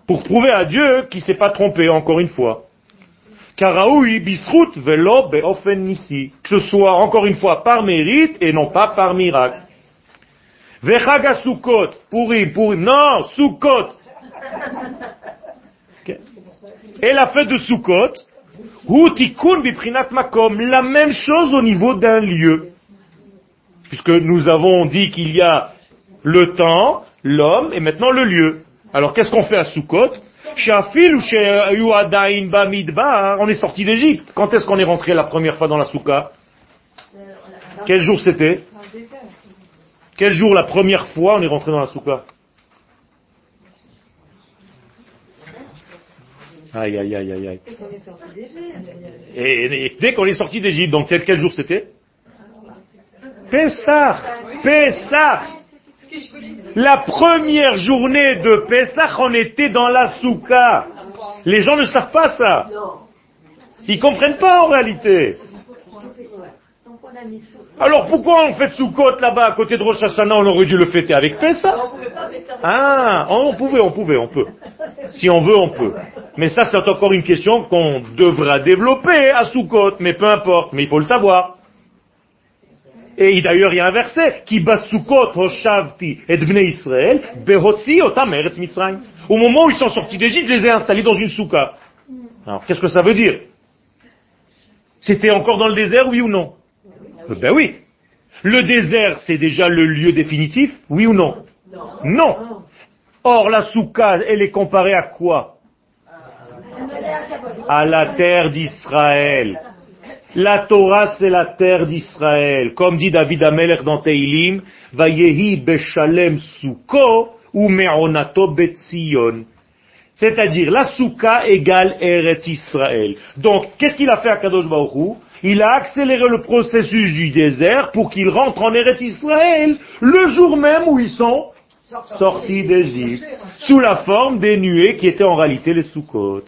Pour prouver à Dieu qu'il s'est pas trompé encore une fois. Que ce soit encore une fois par mérite et non pas par miracle. Vechaga Sukkot. Purim, Purim. Non, Sukkot. Et la fête de Sukkot. Hu tikun biprinat makom. La même chose au niveau d'un lieu puisque nous avons dit qu'il y a le temps, l'homme et maintenant le lieu. Alors qu'est-ce qu'on fait à Sukkot? Ou Bamidbar, on est sorti d'Égypte. Quand est-ce qu'on est rentré la première fois dans la Soukha? Quel jour c'était? Quel jour la première fois on est rentré dans la Soukha? Aïe, aïe, aïe, aïe, aïe. Et, et dès qu'on est sorti d'Égypte, donc quel, quel jour c'était? Pessah Pessah La première journée de Pessah, on était dans la Souka. Les gens ne savent pas ça. Ils comprennent pas en réalité. Donc on a mis sous. Alors pourquoi on fait Soukot là-bas à côté de Rosh Hashanah On aurait dû le fêter avec Pessah. On pouvait pas faire ça. Ah, on pouvait, on pouvait, on peut. Si on veut, on peut. Mais ça, c'est encore une question qu'on devra développer à Soukot, mais peu importe, mais il faut le savoir. Et d'ailleurs, il y a un verset qui bat Soukot hoshavti et bnei Israël behotzi otam eretz Mitzrayim. Au moment où ils sont sortis d'Égypte, je les ai installés dans une souka. Alors, qu'est-ce que ça veut dire? C'était encore dans le désert, oui ou non? Ben oui. Le désert, c'est déjà le lieu définitif, oui ou non? Non. Or, la souka, elle est comparée à quoi? À la terre d'Israël. La Torah, c'est la terre d'Israël. Comme dit David Amelech dans Teilim, Vayehi beshalem suko ou me'onato betzion. C'est-à-dire, la souka égale Eretz Israël. Donc, qu'est-ce qu'il a fait à Kadosh Baruch Il a accéléré le processus du désert pour qu'il rentre en Eretz Israël le jour même où ils sont sortis d'Égypte, sous la forme des nuées qui étaient en réalité les temps.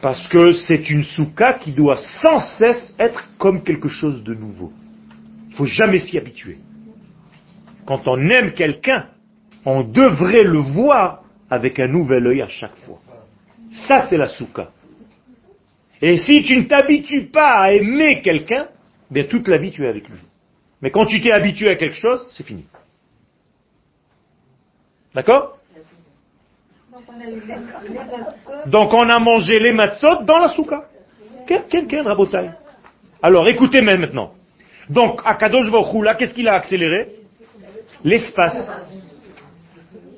Parce que c'est une souka qui doit sans cesse être comme quelque chose de nouveau. Il faut jamais s'y habituer. Quand on aime quelqu'un, on devrait le voir avec un nouvel œil à chaque fois. Ça, c'est la souka. Et si tu ne t'habitues pas à aimer quelqu'un, bien toute la vie tu es avec lui. Mais quand tu t'es habitué à quelque chose, c'est fini. D'accord? Donc on a mangé les matzot dans la souka. Ken, ken, ken, rabotai. Alors écoutez même maintenant. Donc à Kadosh Baruch là, qu'est-ce qu'il a accéléré? L'espace.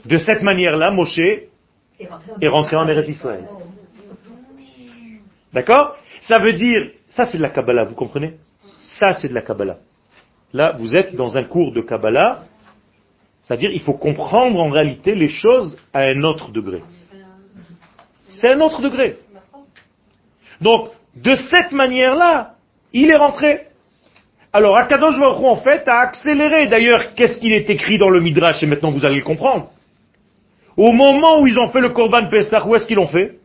De cette manière-là, Moshe est rentré en Eretz Israël. D'accord? Ça veut dire, ça c'est de la Kabbalah, vous comprenez? Ça c'est de la Kabbalah. Là, vous êtes dans un cours de Kabbalah, c'est-à-dire il faut comprendre en réalité les choses à un autre degré. C'est un autre degré. Donc, de cette manière-là, il est rentré. Alors, Akadosh Baruch en fait, a accéléré. D'ailleurs, qu'est-ce qu'il est écrit dans le Midrash, et maintenant vous allez le comprendre. Au moment où ils ont fait le Korban Pesach, où est-ce qu'ils l'ont fait?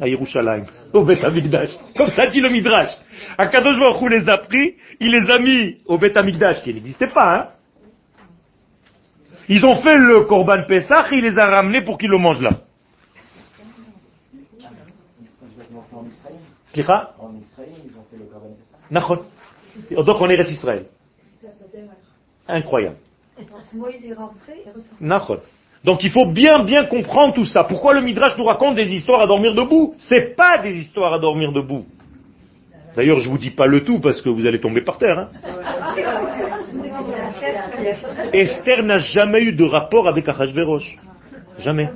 À Yerushalayim, au Beth Amikdash. Comme ça dit le Midrash. Akadosh Baruch Hu les a pris, il les a mis au Beth Amikdash, qui n'existait pas, hein. Ils ont fait le Korban Pesach et il les a ramenés pour qu'ils le mangent là. En Israël, Slicha? En Israël, ils ont fait le Korban Pessah. Nachon. Donc on est Israël. Incroyable. Moïse est rentré et. Donc il faut bien bien comprendre tout ça. Pourquoi le Midrash nous raconte des histoires à dormir debout? C'est pas des histoires à dormir debout. D'ailleurs, je vous dis pas le tout parce que vous allez tomber par terre. hein. Esther n'a jamais eu de rapport avec Achashverosh. Jamais.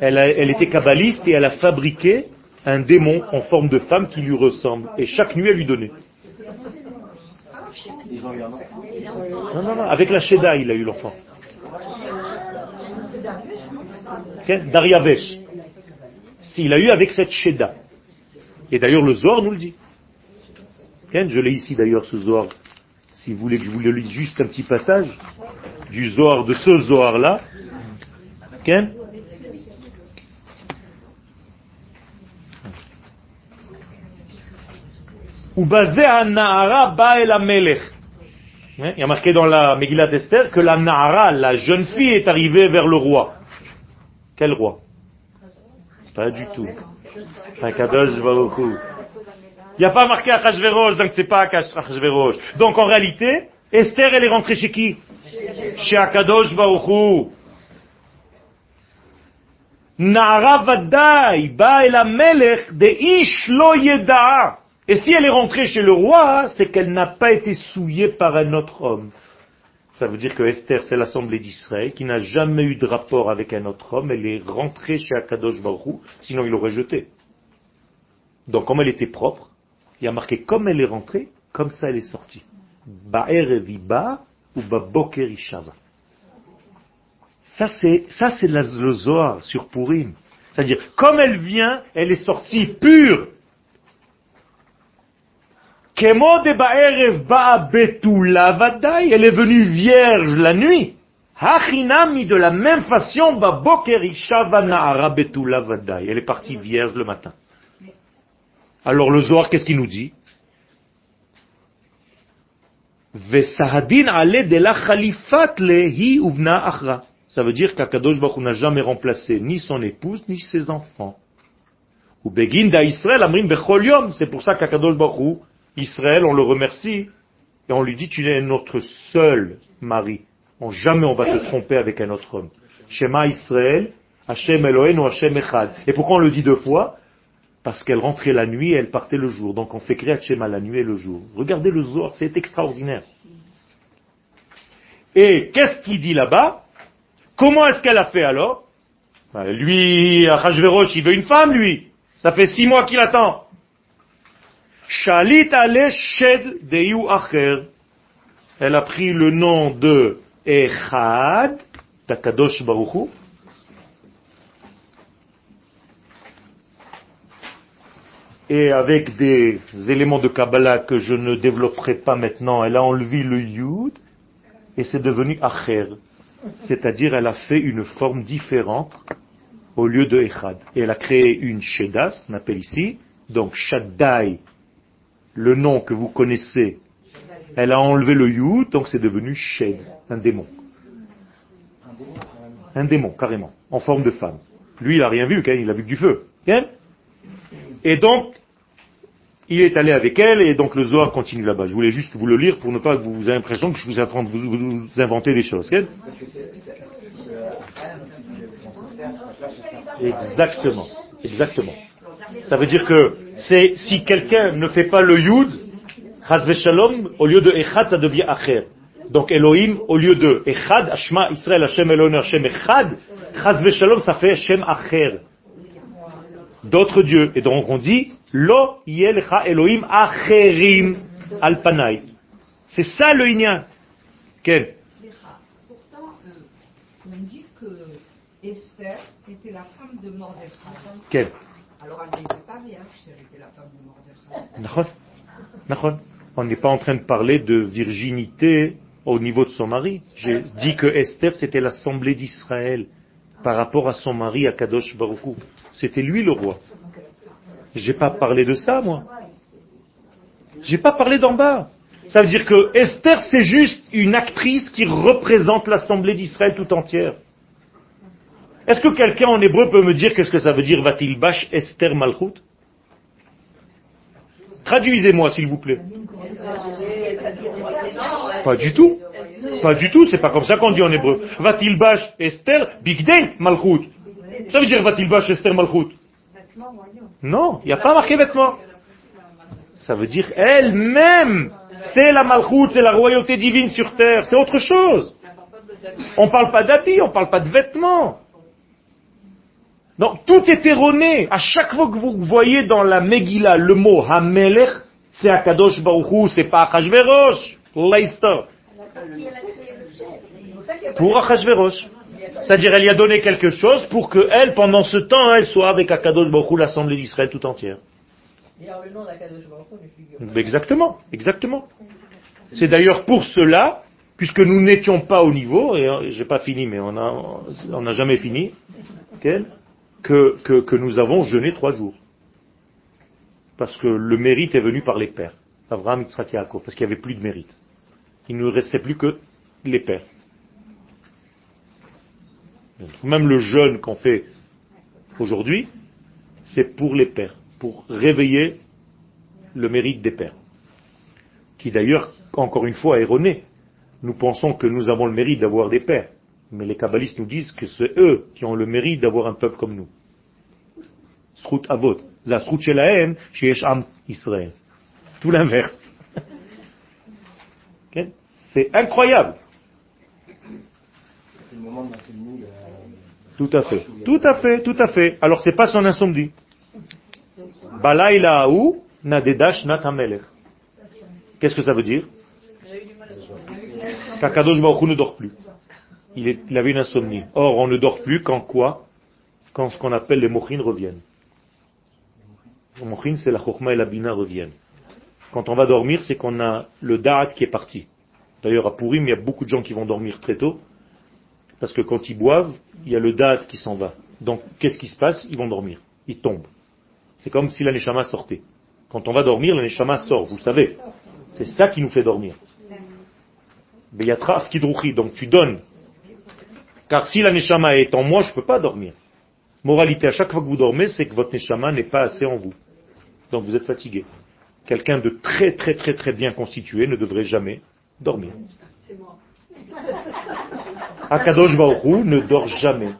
Elle, elle était kabbaliste et elle a fabriqué un démon en forme de femme qui lui ressemble. Et chaque nuit, elle lui donnait. Ils ont eu un enfant. Non, non, non. Avec la Sheda, il a eu l'enfant. Ok Dariavesh. S'il a eu avec cette Sheda. Et d'ailleurs, le Zohar nous le dit. Je l'ai ici d'ailleurs, ce Zohar. Si vous voulez que je vous le lise juste un petit passage du Zohar, de ce Zohar-là. Ubazé ha-na'ara ba el ha-melech. Hein, Il y a marqué dans la Megillat Esther que la Nahara, la jeune fille, est arrivée vers le roi. Quel roi? Pas du tout. Il n'y a pas marqué Achashverosh, donc c'est pas Achashverosh. Donc en réalité, Esther, elle est rentrée chez qui? Chez Akadosh Baruch Hu. Nahara vadai, ba el melech de ish lo. Et si elle est rentrée chez le roi, c'est qu'elle n'a pas été souillée par un autre homme. Ça veut dire que Esther, c'est l'assemblée d'Israël, qui n'a jamais eu de rapport avec un autre homme. Elle est rentrée chez Akadosh Baruch sinon il l'aurait jetée. Donc comme elle était propre, il y a marqué comme elle est rentrée, comme ça elle est sortie. Ba'erev iba ou baboker ishava. Ça c'est, ça c'est le Zohar sur Purim. C'est-à-dire, comme elle vient, elle est sortie pure. Kemo de ba'erev ba'a betula vadai, elle est venue vierge la nuit. Hachinami de la même façon, baboker ishava na'ara betula vadai. Elle est partie vierge le matin. Alors le Zohar, qu'est-ce qu'il nous dit? De. Ça veut dire qu'Akadosh Baruch n'a jamais remplacé ni son épouse, ni ses enfants. Ou begin da Israël amrim bechol yom. C'est pour ça qu'Akadosh Baruch Israël, on le remercie, et on lui dit, tu es notre seul mari. On, jamais on va te tromper avec un autre homme. Shema Israël, Hashem Eloheinu, Hashem Echad. Et pourquoi on le dit deux fois? Parce qu'elle rentrait la nuit et elle partait le jour. Donc on fait créer Shema la nuit et le jour. Regardez le Zohar, c'est extraordinaire. Et qu'est-ce qu'il dit là-bas? Comment est-ce qu'elle a fait alors? Ben, Lui, Achashverosh, il veut une femme, lui. Ça fait six mois qu'il attend. Shalit shed deyu acher. Elle a pris le nom de Echad, d'Akadosh Baruch Hu, et avec des éléments de Kabbalah que je ne développerai pas maintenant, elle a enlevé le Yud et c'est devenu Acher. C'est-à-dire elle a fait une forme différente au lieu de Echad. Et elle a créé une Sheda, ce qu'on appelle ici, donc Shaddai, le nom que vous connaissez, elle a enlevé le Yud, donc c'est devenu Shed, un démon. Un démon, carrément, en forme de femme. Lui, il a rien vu, hein, il a vu que du feu. hein? Et donc, il est allé avec elle et donc le Zohar continue là-bas. Je voulais juste vous le lire pour ne pas que vous ayez l'impression que je vous, apprends, vous, vous, vous inventez des choses. faire- Exactement, exactement. Ça veut dire que c'est si quelqu'un ne fait pas le Yud, Shalom, au lieu de Echad, ça devient Acher. Donc Elohim, au lieu de Echad, Ashma, Israël, Hashem Elohim, Hashem Echad, Shalom, ça fait Hashem Acher. D'autres dieux. Et donc on dit, Lo Yelcha Elohim Acherim Alpanai. C'est ça le Inyan. Quel. Pourtant, euh, on dit que Esther était la femme de Mordechai. Quel On n'est pas en train de parler de virginité au niveau de son mari. J'ai dit que Esther, c'était l'assemblée d'Israël par rapport à son mari, à Kadosh Baruchou. C'était lui le roi. J'ai pas parlé de ça, moi. J'ai pas parlé d'en bas. Ça veut dire que Esther, c'est juste une actrice qui représente l'assemblée d'Israël tout entière. Est-ce que quelqu'un en hébreu peut me dire qu'est-ce que ça veut dire va-t-il bâche Esther Malchut? Traduisez-moi, s'il vous plaît. Pas du tout. Pas du tout, c'est pas comme ça qu'on dit en hébreu. Va-t-il bâche Esther Bigdei Malchut Ça veut dire va-t-il bâche Esther Malchut? Non, il n'y a pas marqué vêtements. Ça veut dire elle-même. C'est la Malchut, c'est la royauté divine sur terre. C'est autre chose. On parle pas d'habits, on parle pas de vêtements. Donc tout est erroné. À chaque fois que vous voyez dans la Megillah le mot Hamelech, c'est Akadosh Baruch Hu, c'est pas Achashverosh. L'histoire. Pour Achashverosh. C'est-à-dire, elle y a donné quelque chose pour que elle, pendant ce temps, elle soit avec Akadosh Baruch Hu, l'assemblée d'Israël tout entière. D'ailleurs, le nom d'Akadosh Baruch Hu ne figure Exactement, exactement. C'est d'ailleurs pour cela, puisque nous n'étions pas au niveau, et euh, j'ai pas fini, mais on a, on n'a jamais fini, que, nous avons jeûné trois jours. Parce que le mérite est venu par les pères. Abraham, Yitzhak, Yaakov, parce qu'il n'y avait plus de mérite. Il ne restait plus que les pères. Même le jeûne qu'on fait aujourd'hui, c'est pour les pères, pour réveiller le mérite des pères. Qui d'ailleurs, encore une fois, est erroné. Nous pensons que nous avons le mérite d'avoir des pères. Mais les kabbalistes nous disent que c'est eux qui ont le mérite d'avoir un peuple comme nous. Srut avot. za srut shelahem sheyesh am Israël. Tout l'inverse. Ok? C'est incroyable. C'est le moment de l'insomnie. le- Tout à fait. Tout à fait, tout à fait. Alors c'est pas son insomnie. Balaïla ou nadedash nat hamelech. Qu'est-ce que ça veut dire? Qu'Akadosh Baruch Hu ne dort plus. Il, il avait une insomnie. Or, on ne dort plus quand quoi? Quand ce qu'on appelle les mochines reviennent. Les mochines, c'est la chokma et la bina reviennent. Quand on va dormir, c'est qu'on a le da'at qui est parti. D'ailleurs, à Purim, il y a beaucoup de gens qui vont dormir très tôt, parce que quand ils boivent, il y a le da'at qui s'en va. Donc, qu'est-ce qui se passe? Ils vont dormir. Ils tombent. C'est comme si la neshama sortait. Quand on va dormir, la neshama sort, vous savez. C'est ça qui nous fait dormir. Beyatra afkidruchi, donc tu donnes. Car si la neshama est en moi, je ne peux pas dormir. Moralité, à chaque fois que vous dormez, c'est que votre neshama n'est pas assez en vous. Donc vous êtes fatigué. Quelqu'un de très très très très bien constitué ne devrait jamais dormir. Akadosh Baruch Hu ne dort jamais.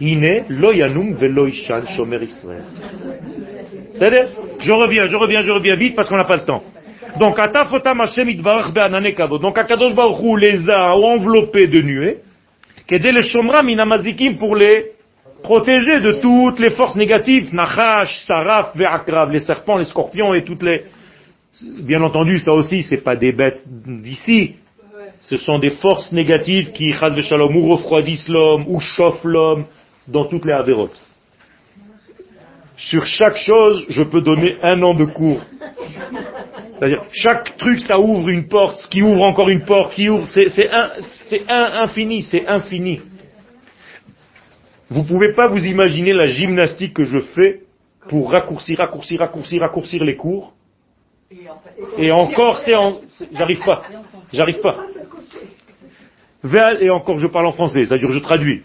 Ine lo yanum velo ishan shomer Israël. C'est-à-dire, je reviens, je reviens, je reviens vite parce qu'on n'a pas le temps. Donc, Atafotam Hashem itvarach be'anane kavod. Donc, Akadosh Baruch Hu les a enveloppés de nuées, qu'aider les shomra minamazikim pour les protéger de toutes les forces négatives, Nachash, Saraf, Ve'akrav, les serpents, les scorpions et toutes les... Bien entendu, ça aussi, c'est pas des bêtes d'ici. Ce sont des forces négatives qui, chas shalom, ou refroidissent l'homme, ou chauffent l'homme, dans toutes les avérotes. Sur chaque chose, je peux donner un an de cours. C'est-à-dire, chaque truc, ça ouvre une porte, ce qui ouvre encore une porte, qui ouvre, c'est, un, un infini, c'est infini. Vous pouvez pas vous imaginer la gymnastique que je fais pour raccourcir, raccourcir, raccourcir, raccourcir les cours. Et encore, c'est en, j'arrive pas. J'arrive pas. Et encore, je parle en français, c'est-à-dire je traduis.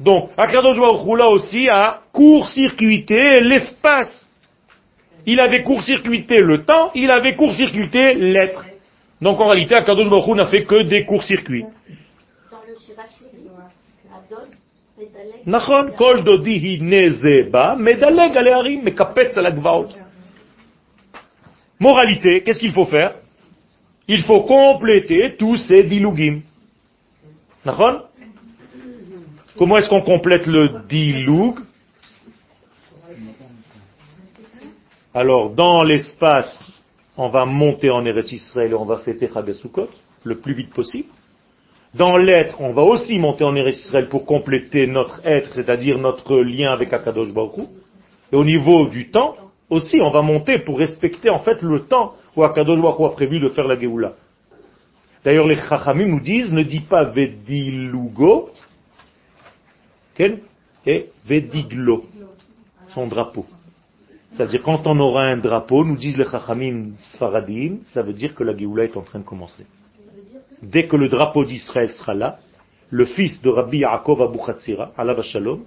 Donc, Akadosh Baruch aussi a court-circuité l'espace. Il avait court-circuité le temps, il avait court-circuité l'être. Donc en réalité, Akadosh Baruch n'a fait que des courts-circuits. Moralité, qu'est-ce qu'il faut faire? Il faut compléter tous ces dilugim. Comment est-ce qu'on complète le dilug Alors, dans l'espace, on va monter en Eretz Israël et on va fêter Chagasukot le plus vite possible. Dans l'être, on va aussi monter en Eretz Israël pour compléter notre être, c'est-à-dire notre lien avec Akadosh Baruch. Et au niveau du temps, aussi, on va monter pour respecter en fait le temps où Akadosh Baruch a prévu de faire la Géoula. D'ailleurs, les Chachamim nous disent, ne dis pas Vedilugo, et Vediglo, son drapeau? C'est-à-dire, quand on aura un drapeau, nous disent les Chachamim Sfaradim, ça veut dire que la Géoula est en train de commencer. Dès que le drapeau d'Israël sera là, le fils de Rabbi Yaakov Abu Chatzira, Allah Shalom,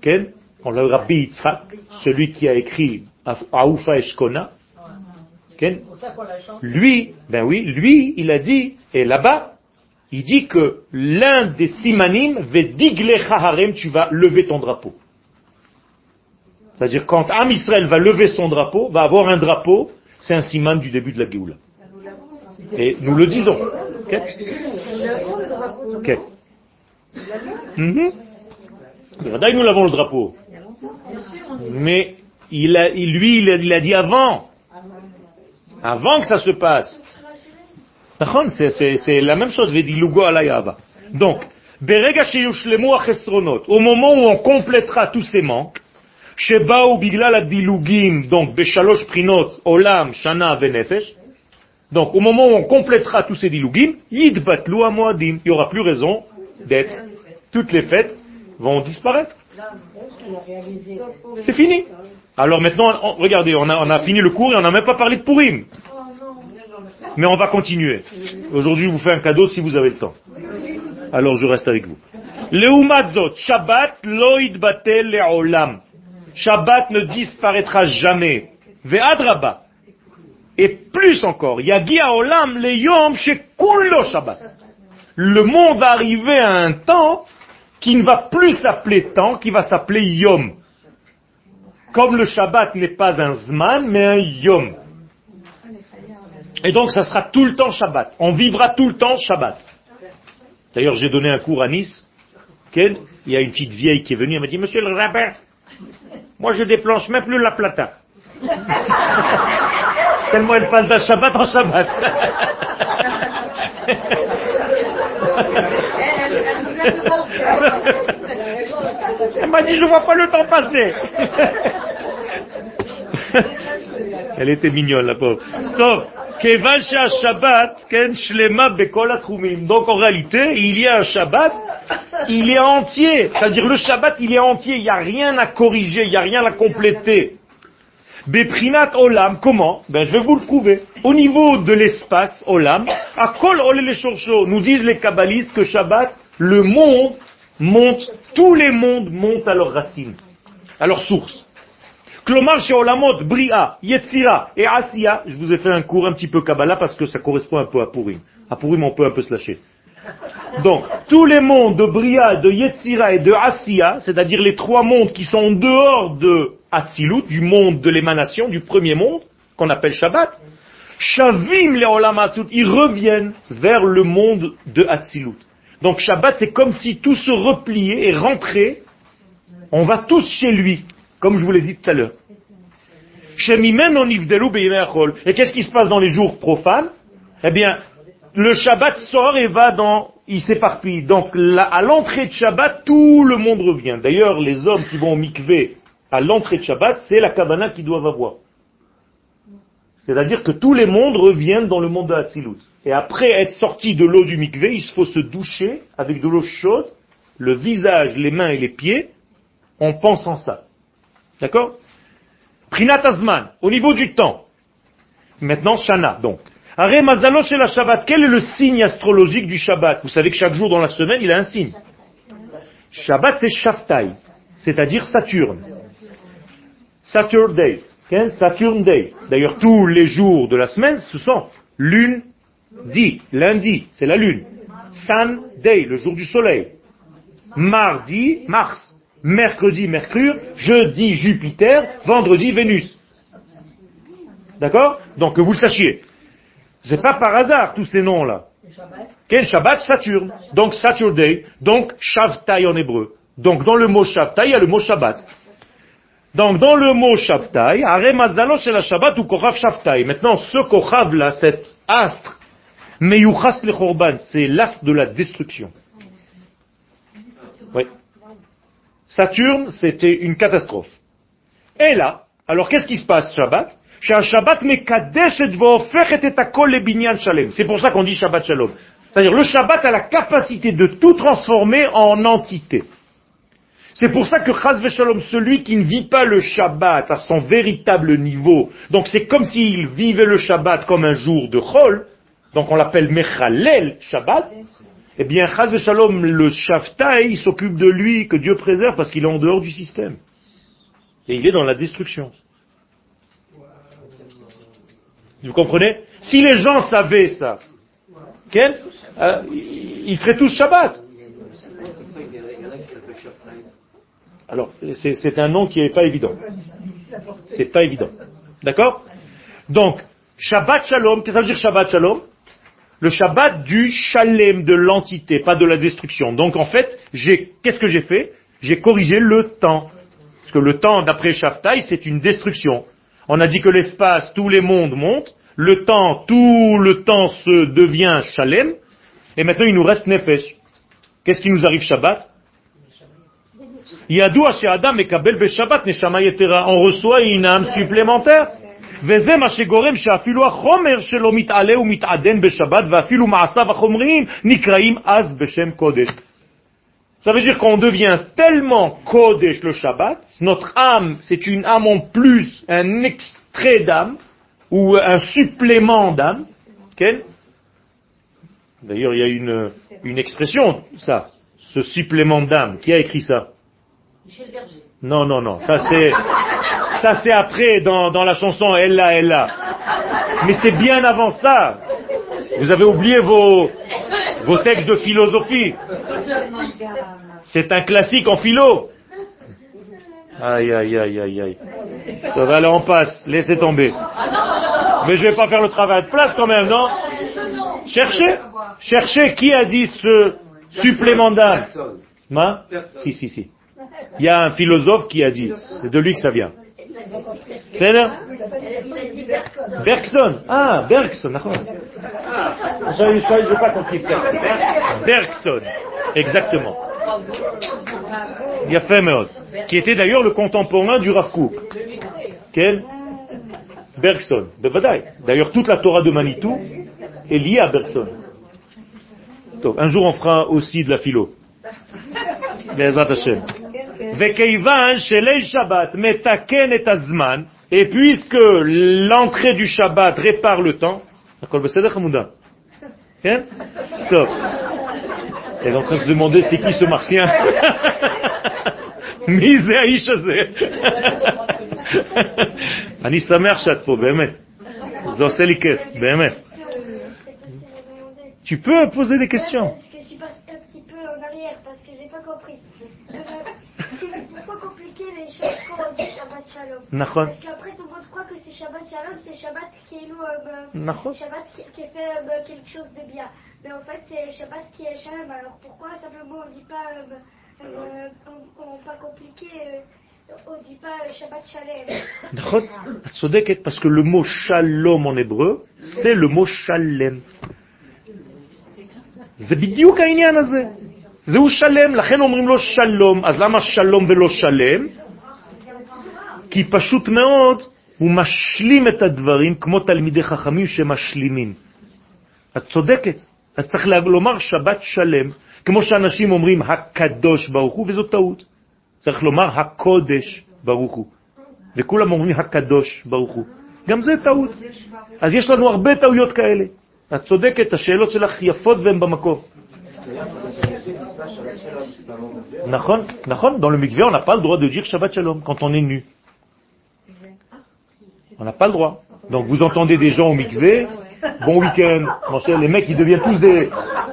Ken, on l'a Rabbi Yitzhak, celui qui a écrit Aoufa Eshkona, Ken, lui, ben oui, lui, il a dit, et là-bas, il dit que l'un des simanim, harem, tu vas lever ton drapeau. C'est-à-dire, quand Am Israël va lever son drapeau, va avoir un drapeau, c'est un siman du début de la Géoula. Et nous le disons. Ok Ok. Mhm. Nous l'avons le drapeau. Mais il a, lui, il a dit avant. Avant que ça se passe. C'est- la même chose. Donc, au moment où on complétera tous ces manques, donc Olam, Shana, donc au moment où on complétera tous ces dilugim, il n'y aura plus raison d'être. Toutes les fêtes vont disparaître. C'est fini. Alors maintenant, regardez, on a, on a fini le cours et on n'a même pas parlé de Purim. Mais on va continuer. Aujourd'hui, je vous fais un cadeau si vous avez le temps. Alors je reste avec vous. Leumatzot, Shabbat lo yidbatel le'olam. Shabbat ne disparaîtra jamais. Ve'adraba. Et plus encore, Yagi Olam le Yom Shekullo Shabbat. Le monde va arriver à un temps qui ne va plus s'appeler temps, qui va s'appeler Yom. Comme le Shabbat n'est pas un Zman, mais un Yom. Et donc ça sera tout le temps Shabbat. On vivra tout le temps Shabbat. D'ailleurs, j'ai donné un cours à Nice. Ken, il y a une petite vieille qui est venue, elle m'a dit, Monsieur le rabbin, moi je déplanche même plus la plata. Tellement elle passe d'un Shabbat en Shabbat. Elle m'a dit, je ne vois pas le temps passer. Elle était mignonne, la pauvre. Donc, Donc, en réalité, il y a un Shabbat, il est entier. C'est-à-dire, le Shabbat, il est entier. Il n'y a rien à corriger, il n'y a rien à compléter. Beprinat Olam, comment? Ben, je vais vous le prouver. Au niveau de l'espace Olam, à Kol nous disent les kabbalistes que Shabbat, le monde monte, tous les mondes montent à leurs racines, à leur source. Klomar chez Olamot, Bria, Yetzira et Asiya, je vous ai fait un cours un petit peu Kabbalah parce que ça correspond un peu à Purim. À Purim, on peut un peu se lâcher. Donc, tous les mondes de Bria, de Yetzira et de Asiya, c'est-à-dire les trois mondes qui sont en dehors de Atzilut, du monde de l'émanation, du premier monde, qu'on appelle Shabbat, Shavim les Olam ils reviennent vers le monde de Atzilut. Donc Shabbat, c'est comme si tout se repliait et rentrait, on va tous chez lui, comme je vous l'ai dit tout à l'heure. Et qu'est-ce qui se passe dans les jours profanes? Eh bien, le Shabbat sort et va dans, il s'éparpille. Donc, là, à l'entrée de Shabbat, tout le monde revient. D'ailleurs, les hommes qui vont au mikvé à l'entrée de Shabbat, c'est la cabana qu'ils doivent avoir. C'est-à-dire que tous les mondes reviennent dans le monde de Hatzilut. Et après être sorti de l'eau du mikvé, il faut se doucher avec de l'eau chaude, le visage, les mains et les pieds, en pensant ça. D'accord Prinat Azman, au niveau du temps. Maintenant, Shana, donc. Are Mazalo la Shabbat, quel est le signe astrologique du Shabbat Vous savez que chaque jour dans la semaine, il a un signe. Shabbat, c'est Shaftai, c'est-à-dire Saturne. Saturn Day. Saturn Day. D'ailleurs, tous les jours de la semaine, ce sont lune, dit, lundi, c'est la lune. Sun Day, le jour du soleil. Mardi, Mars. Mercredi, Mercure. Jeudi, Jupiter. Vendredi, Vénus. D'accord? Donc que vous le sachiez. C'est pas par hasard tous ces noms-là. Quel Shabbat? Saturne. Donc Saturday. Donc Shavtai en hébreu. Donc dans le mot Shavtai, il y a le mot Shabbat. Donc dans le mot Shavtai, Aremazalo la Shabbat ou Kochav Shavtai. Maintenant ce Kochav là, cet astre, Meyuchas le Chorban, c'est l'astre de la destruction. Oui. Saturne, c'était une catastrophe. Et là, alors qu'est-ce qui se passe Shabbat? C'est pour ça qu'on dit Shabbat Shalom. C'est-à-dire le Shabbat a la capacité de tout transformer en entité. C'est pour ça que Chaz Shalom, celui qui ne vit pas le Shabbat à son véritable niveau, donc c'est comme s'il vivait le Shabbat comme un jour de Chol, donc on l'appelle Mechalel Shabbat, eh bien Chaz Shalom, le Shavtai, il s'occupe de lui, que Dieu préserve, parce qu'il est en dehors du système. Et il est dans la destruction. Vous comprenez? Si les gens savaient ça, euh, ils feraient tous Shabbat. Alors, c'est un nom qui n'est pas évident. C'est pas évident. D'accord? Donc, Shabbat Shalom, qu'est-ce que ça veut dire Shabbat Shalom? Le Shabbat du Shalem, de l'entité, pas de la destruction. Donc, en fait, qu'est-ce que j'ai fait? J'ai corrigé le temps. Parce que le temps, d'après Shaftai, c'est une destruction. On a dit que l'espace, tous les mondes montent, le temps, tout le temps se devient Shalem, et maintenant il nous reste Nefesh. Qu'est-ce qui nous arrive Shabbat? On reçoit une âme supplémentaire. Ça veut dire qu'on devient tellement Kodesh le Shabbat, notre âme, c'est une âme en plus, un extrait d'âme, ou un supplément d'âme. D'ailleurs, il y a une, une expression, ça, ce supplément d'âme. Qui a écrit ça? Michel Berger. Non, non, non. Ça c'est, ça c'est après dans, la chanson Ella, Ella. Mais c'est bien avant ça. Vous avez oublié vos, textes de philosophie. C'est un classique en philo. Aïe, aïe, aïe, aïe, aïe. Ça va, aller on passe. Laissez tomber. Mais je vais pas faire le travail de place quand même, non? Cherchez. Cherchez qui a dit ce supplément d'âme. Si, si, si. Il y a un philosophe qui a dit. C'est de lui que ça vient. C'est là Bergson. Ah, Bergson, Je n'ai pas compris. Bergson. Exactement. Yafemeot. Qui était d'ailleurs le contemporain du Rav Quel? Bergson. D'ailleurs, toute la Torah de Manitou est liée à Bergson. Donc, un jour, on fera aussi de la philo. Et puisque l'entrée du Shabbat répare le temps, Stop. Elle est en train de se demander c'est qui ce martien Mise האיש הזה? אני שמח שאת פה, באמת. זה עושה לי כיף, באמת. Tu peux poser des questions. Parce que je suis parti un petit peu en arrière, parce que j'ai pas compris. Pourquoi compliquer les choses quand on dit Shabbat Shalom Parce qu'après tout le monde croit que c'est Shabbat Shalom, c'est Shabbat qui est nous, euh, Shabbat qui, qui fait euh, quelque chose de bien. Mais en fait, c'est Shabbat qui est Shalom. Alors pourquoi simplement on dit pas, euh, euh, on, on pas compliqué euh, on dit pas Shabbat Shalem. צודקת, parce que le mot Shalom en hébreu, c'est le mot Shalem. זה בדיוק העניין הזה. זהו שלם, לכן אומרים לו שלום, אז למה שלום ולא שלם? כי פשוט מאוד הוא משלים את הדברים כמו תלמידי חכמים שמשלימים. אז צודקת, אז צריך לומר שבת שלם, כמו שאנשים אומרים הקדוש ברוך הוא, וזו טעות. צריך לומר הקודש ברוך הוא. וכולם אומרים הקדוש ברוך הוא. גם זה טעות. אז יש לנו הרבה טעויות כאלה. את צודקת, השאלות שלך יפות והן במקום. נכון, נכון, dans le mikveh, on n'a pas le droit de quand on est nu. On n'a pas le droit. Donc vous entendez des gens au mikveh, bon week-end, les mecs ils deviennent tous des...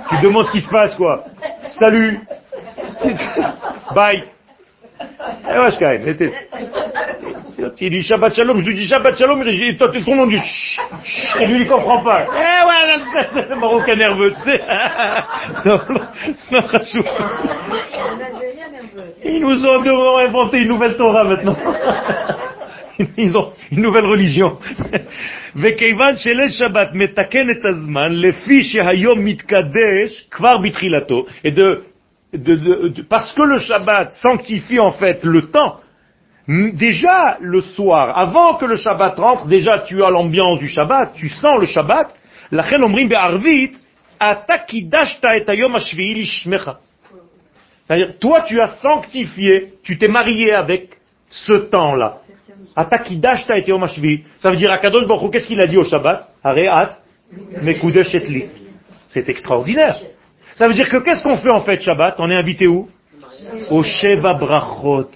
Tu demandes ce qui se passe quoi. Salut Bye Eh il dit Shabbat Shalom, je lui dis Shabbat Shalom, dit, toi, ton nom dit chut, et lui, il comprend pas. Eh ouais, marocain nerveux, tu sais. non, non, Ils nous ont inventé une nouvelle Torah maintenant. Ils ont une nouvelle religion. וכיוון שליל שבת מתקן את הזמן לפי שהיום מתקדש כבר בתחילתו, et de, de, de, de, parce que le Shabbat sanctifie en fait le temps, déjà le soir, avant que le Shabbat rentre, déjà tu as l'ambiance du Shabbat, tu sens le Shabbat, la omrim be'arvit, c'est-à-dire, toi tu as sanctifié, tu t'es marié avec ce temps-là. Ça veut dire, Akadosh Baruch qu'est-ce qu'il a dit au Shabbat? C'est extraordinaire. Ça veut dire que qu'est-ce qu'on fait en fait Shabbat? On est invité où? Au Sheva Brachot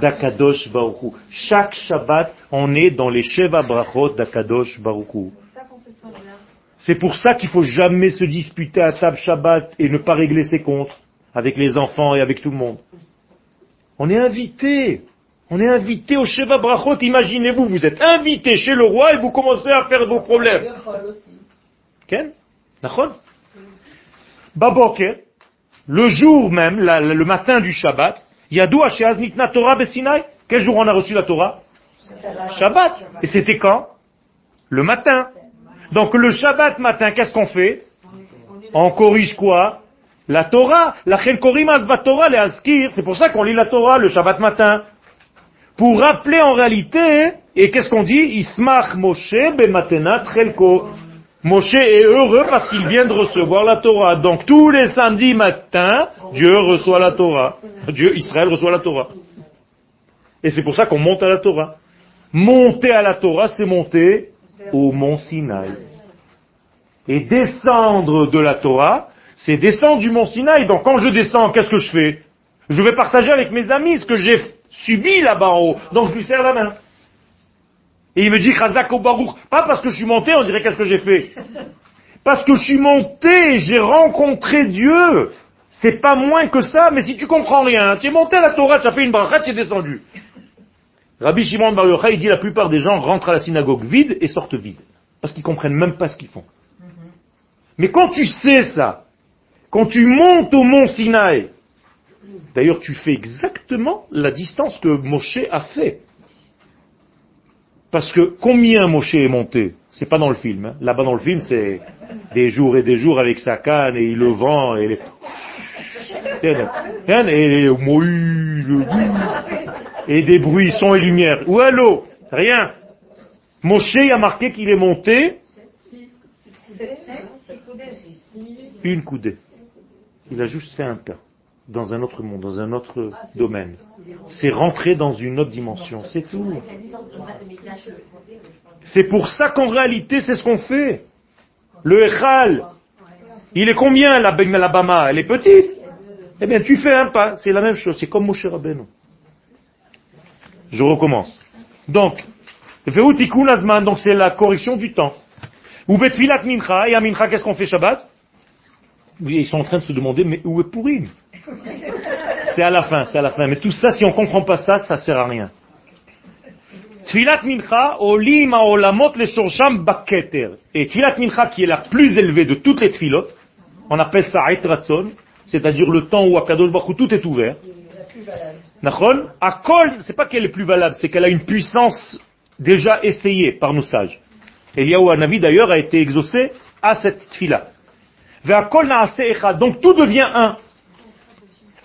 d'Akadosh Baruchou. Chaque Shabbat, on est dans les Sheva Brachot d'Akadosh Baruchou. C'est pour ça qu'il faut jamais se disputer à table Shabbat et ne pas régler ses comptes avec les enfants et avec tout le monde. On est invité. On est invité au Sheva Brachot. Imaginez-vous, vous êtes invité chez le roi et vous commencez à faire vos problèmes. Ken Baboker, le jour même, le matin du Shabbat, Yadou Nitna Torah Besinaï. Quel jour on a reçu la Torah Shabbat. Et c'était quand Le matin. Donc le Shabbat matin, qu'est-ce qu'on fait On corrige quoi La Torah. La Torah, les Askir. C'est pour ça qu'on lit la Torah le Shabbat matin. Pour rappeler en réalité, et qu'est-ce qu'on dit? Ismach Moshe bematenat chelko. Moshe est heureux parce qu'il vient de recevoir la Torah. Donc tous les samedis matins, Dieu reçoit la Torah. Dieu, Israël reçoit la Torah. Et c'est pour ça qu'on monte à la Torah. Monter à la Torah, c'est monter au mont Sinaï. Et descendre de la Torah, c'est descendre du mont Sinaï. Donc quand je descends, qu'est-ce que je fais? Je vais partager avec mes amis ce que j'ai subi là-bas en haut. Donc je lui serre la main. Et il me dit Chazak au Baruch. Pas parce que je suis monté, on dirait qu'est-ce que j'ai fait? Parce que je suis monté, j'ai rencontré Dieu. C'est pas moins que ça, mais si tu comprends rien, tu es monté à la Torah, tu as fait une bracha, tu es descendu. Rabbi Shimon Bar Yochai, il dit la plupart des gens rentrent à la synagogue vide et sortent vide. Parce qu'ils comprennent même pas ce qu'ils font. Mais quand tu sais ça, quand tu montes au mont Sinaï, d'ailleurs tu fais exactement la distance que Moshe a fait. Parce que combien Moshe est monté C'est pas dans le film. Hein. Là-bas dans le film, c'est des jours et des jours avec sa canne et le vent et les... Et des bruits, sons et lumière. Où allô? Rien. Moshe a marqué qu'il est monté une coudée. Il a juste fait un pas dans un autre monde, dans un autre domaine. C'est rentrer dans une autre dimension, c'est tout. C'est pour ça qu'en réalité, c'est ce qu'on fait. Le Echal, il est combien la, Bama Elle est petite. Eh bien, tu fais un pas, c'est la même chose, c'est comme Moshe Rabbeinu. Je recommence. Donc, donc c'est la correction du temps. Ou Betfilat Mincha, et à Mincha, qu'est-ce qu'on fait Shabbat? Ils sont en train de se demander, mais où est Purim? C'est à la fin, c'est à la fin. Mais tout ça, si on ne comprend pas ça, ça ne sert à rien. Et tfilat mincha, qui est la plus élevée de toutes les tfilotes, on appelle ça aitratzon, c'est-à-dire le temps où à Kadosh Baruch tout est ouvert. Nachon, Akol, c'est pas qu'elle est plus valable, c'est qu'elle a une puissance déjà essayée par nos sages. Eliyahu Hanavi d'ailleurs a été exaucé à cette tfila. Donc tout devient un.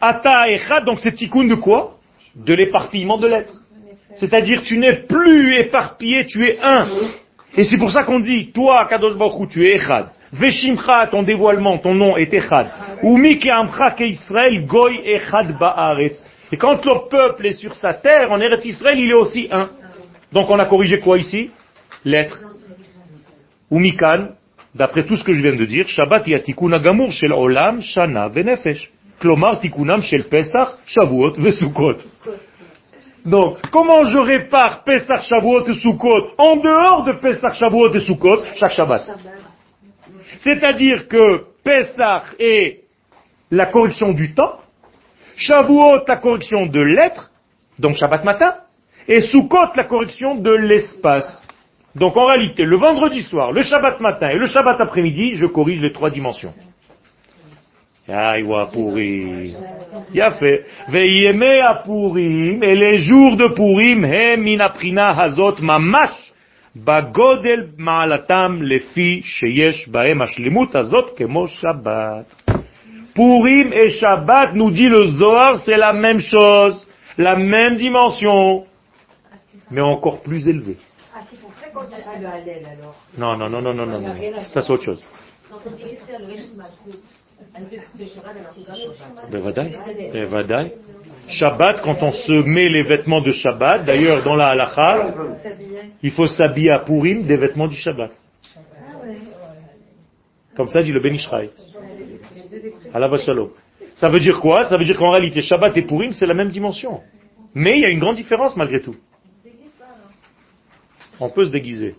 Ata Echad, donc c'est tikkun de quoi? De l'éparpillement de l'être. C'est-à-dire tu n'es plus éparpillé, tu es un. Et c'est pour ça qu'on dit, toi, Kadosh Baruch tu es Echad. Veshimcha, ton dévoilement, ton nom est Echad. Umi ke Amcha ke Israël, Goy Echad Ba'aretz. Et quand le peuple est sur sa terre, en Eretz Israël, il est aussi un. Donc on a corrigé quoi ici? L'être. Ou Mikan, d'après tout ce que je viens de dire, Shabbat yatikun agamur shel olam shana venefesh. Shavuot. Donc, comment je répare Pesach, Shavuot et Sukkot en dehors de Pesach, Shavuot et Sukkot chaque Shabbat? C'est-à-dire que Pesach est la correction du temps, Shavuot la correction de l'être, donc Shabbat matin, et Sukkot la correction de l'espace. Donc en réalité, le vendredi soir, le Shabbat matin et le Shabbat après-midi, je corrige les trois dimensions. Aïwa Purim. Il a fait. Veilleme à Purim, et les jours de Purim, he minaprina hazot mamash, bagodel ma'alatam lefi sheyesh baem ashlemut hazot kemo Shabbat. Purim et Shabbat, nous dit le Zohar, c'est la même chose, la même dimension, mais encore plus élevée. Ah, c'est pour ça qu'on dit pas le Hallel alors. Non, non, non, non, non, non, non. Ça c'est autre chose. Shabbat, quand on se met les vêtements de Shabbat, d'ailleurs dans la halakha, il faut s'habiller à Purim des vêtements du Shabbat. Comme ça dit le Ben Ishraï. Ça veut dire quoi? Ça veut dire qu'en réalité, Shabbat et Purim, c'est la même dimension. Mais il y a une grande différence malgré tout. On peut se déguiser.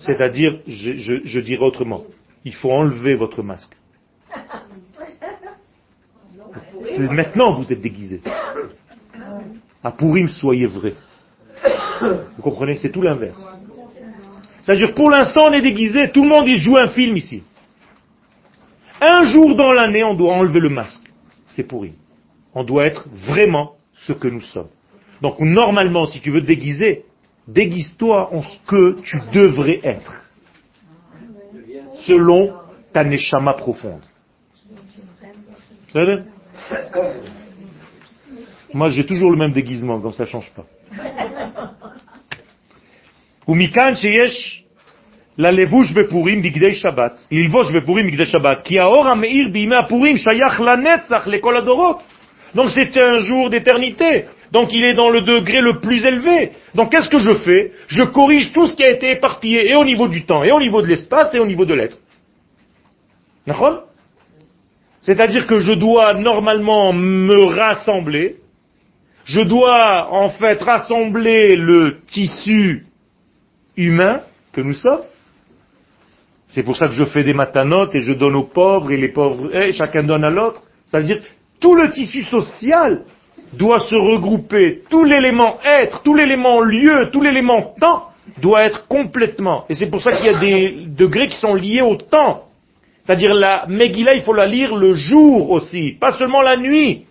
C'est-à-dire, je dirais autrement, il faut enlever votre masque. Maintenant, vous êtes déguisé. À Pourim, soyez vrai. Vous comprenez? C'est tout l'inverse. C'est-à-dire, pour l'instant, on est déguisé, tout le monde y joue un film ici. Un jour dans l'année, on doit enlever le masque. C'est pourri. On doit être vraiment ce que nous sommes. Donc, normalement, si tu veux te déguiser, déguise-toi en ce que tu devrais être. Selon ta neshama profonde. Moi, j'ai toujours le même déguisement, comme ça ne change pas. ומכאן שיש ללבוש בפורים בגדי שבת, ללבוש בפורים בגדי שבת, כי האור המאיר בימי הפורים שייך לנצח לכל הדורות. Donc c'est un jour d'éternité. Donc il est dans le degré le plus élevé. Donc qu'est-ce que je fais Je corrige tout ce qui a été éparpillé, et au niveau du temps, et au niveau de l'espace, et au niveau de l'être. D'accord C'est-à-dire que je dois normalement me rassembler, je dois en fait rassembler le tissu humain que nous sommes. C'est pour ça que je fais des matanotes et je donne aux pauvres et les pauvres, et chacun donne à l'autre. C'est-à-dire tout le tissu social doit se regrouper, tout l'élément être, tout l'élément lieu, tout l'élément temps doit être complètement. Et c'est pour ça qu'il y a des degrés qui sont liés au temps. C'est-à-dire la Megillah, il faut la lire le jour aussi, pas seulement la nuit.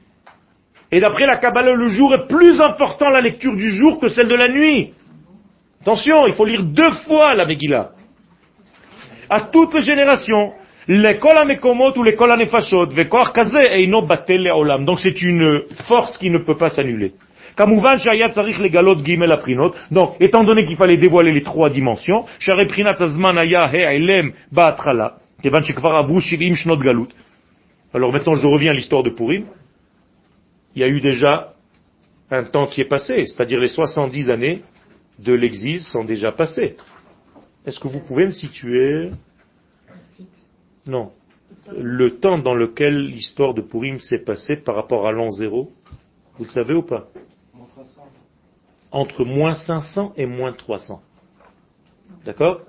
Et d'après la Kabbalah, le jour est plus important la lecture du jour que celle de la nuit. Attention, il faut lire deux fois la Megillah. À toutes les générations, l'école à Mekomot ou l'école à Nefashot, Donc c'est une force qui ne peut pas s'annuler. Donc, étant donné qu'il fallait dévoiler les trois dimensions, alors maintenant je reviens à l'histoire de Purim. Il y a eu déjà un temps qui est passé, c'est-à-dire les 70 années de l'exil sont déjà passées. Est-ce que vous pouvez me situer? Non. Le temps dans lequel l'histoire de Purim s'est passée par rapport à l'an zéro, vous le savez ou pas? Entre moins 500 et moins 300. D'accord?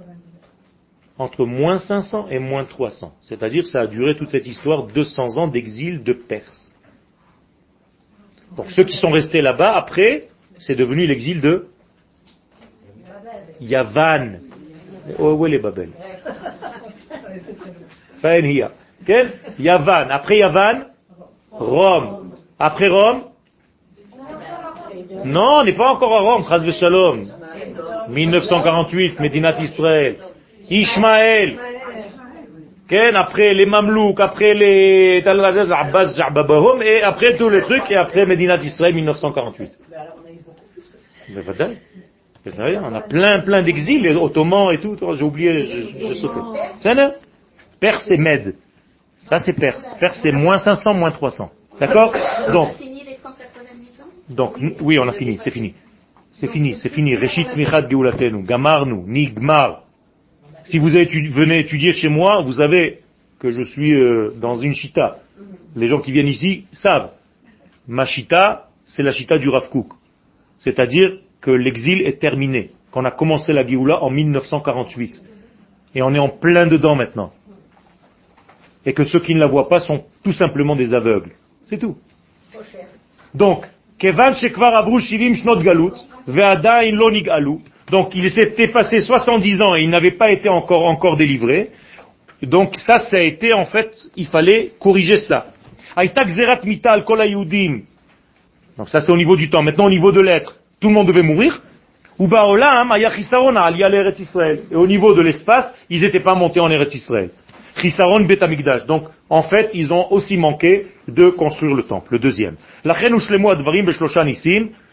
Entre moins 500 et moins 300. C'est-à-dire ça a duré toute cette histoire 200 ans d'exil de Perse. Pour ceux qui sont restés là-bas, après, c'est devenu l'exil de Yavan. Oh, où est les Babel? Yavan. Après Yavan, Rome. Après Rome? Non, on n'est pas encore à Rome, Chaz Shalom. 1948, Médinat Israël. Ishmaël. après les Mamelouks, après les Abbas et après tous les trucs, et après Medina d'Israël 1948. On a plein, plein d'exils, les Ottomans et tout, j'ai oublié, j'ai sauté. Perse et Med. Ça c'est Perse. Perse c'est moins 500, moins 300. D'accord? Donc, Donc, oui, on a fini, c'est fini. C'est fini, c'est fini. Reshit smichad geulatenu, gamarnu, nigmar. Si vous venez étudier chez moi, vous savez que je suis euh, dans une chita. Les gens qui viennent ici savent. Ma chita, c'est la chita du Rav C'est-à-dire que l'exil est terminé, qu'on a commencé la Géoula en 1948. Et on est en plein dedans maintenant. Et que ceux qui ne la voient pas sont tout simplement des aveugles. C'est tout. Donc, Kevan Shekvar Abru Shivim Shnot Galut, Ve'adain Lonig Alu. Donc, il s'était passé 70 ans et il n'avait pas été encore, encore délivré. Donc, ça, ça a été, en fait, il fallait corriger ça. Mital Donc, ça, c'est au niveau du temps. Maintenant, au niveau de l'être, tout le monde devait mourir. Et au niveau de l'espace, ils n'étaient pas montés en Eretz Israël. Donc, en fait, ils ont aussi manqué de construire le temple, le deuxième.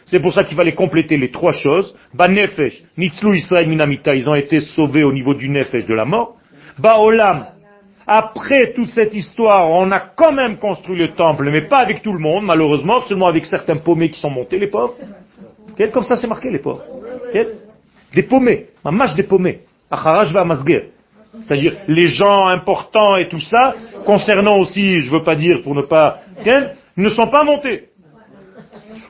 C'est pour ça qu'il fallait compléter les trois choses. Banefesh, Nitzlu Israël Minamita, ils ont été sauvés au niveau du Nefesh de la mort. Baolam, après toute cette histoire, on a quand même construit le temple, mais pas avec tout le monde, malheureusement, seulement avec certains paumés qui sont montés, les pauvres. Comme ça, c'est marqué, les pauvres. Des paumés, un match des paumés. Acharaj va c'est-à-dire les gens importants et tout ça, concernant aussi, je veux pas dire pour ne pas, ne sont pas montés.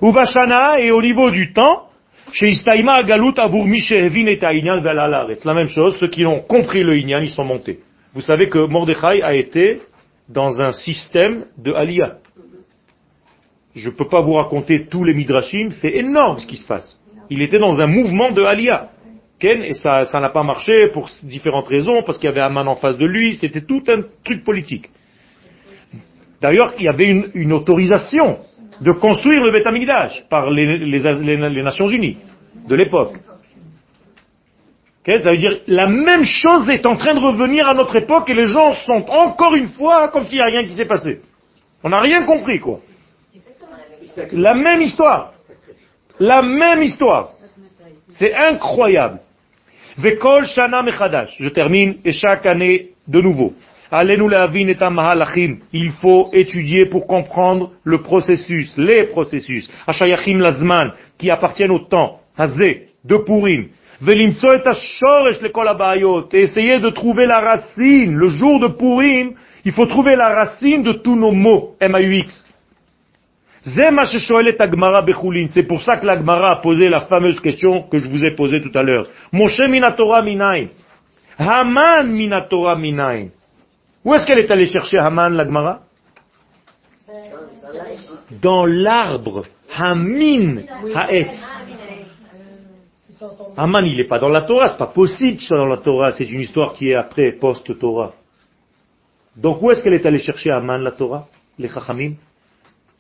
Ubashana et au niveau du temps, chez Istaima Galut et La même chose, ceux qui ont compris le Inyan, ils sont montés. Vous savez que Mordechai a été dans un système de Aliyah. Je ne peux pas vous raconter tous les midrashim, c'est énorme ce qui se passe. Il était dans un mouvement de Aliyah et ça n'a pas marché pour différentes raisons, parce qu'il y avait Aman en face de lui, c'était tout un truc politique. D'ailleurs, il y avait une, autorisation de construire le Beth par les, Nations Unies de l'époque. ça veut dire la même chose est en train de revenir à notre époque et les gens sont encore une fois comme s'il n'y a rien qui s'est passé. On n'a rien compris, quoi. La même histoire. La même histoire. C'est incroyable. Je termine, et chaque année de nouveau. Il faut étudier pour comprendre le processus, les processus. Ashayachim lazman, qui appartiennent au temps. Hazé, de Purim. Et essayer de trouver la racine. Le jour de Purim, il faut trouver la racine de tous nos mots. M-A-U-X. C'est pour ça que l'Agmara a posé la fameuse question que je vous ai posée tout à l'heure. Moshe minatora minayin. Haman minatora minayin. Où est-ce qu'elle est allée chercher Haman, l'Agmara Dans l'arbre. Hamin haetz. Haman, il n'est pas dans la Torah, c'est pas possible qu'il soit dans la Torah, c'est une histoire qui est après, post-Torah. Donc où est-ce qu'elle est allée chercher Haman, la Torah Les Chachamim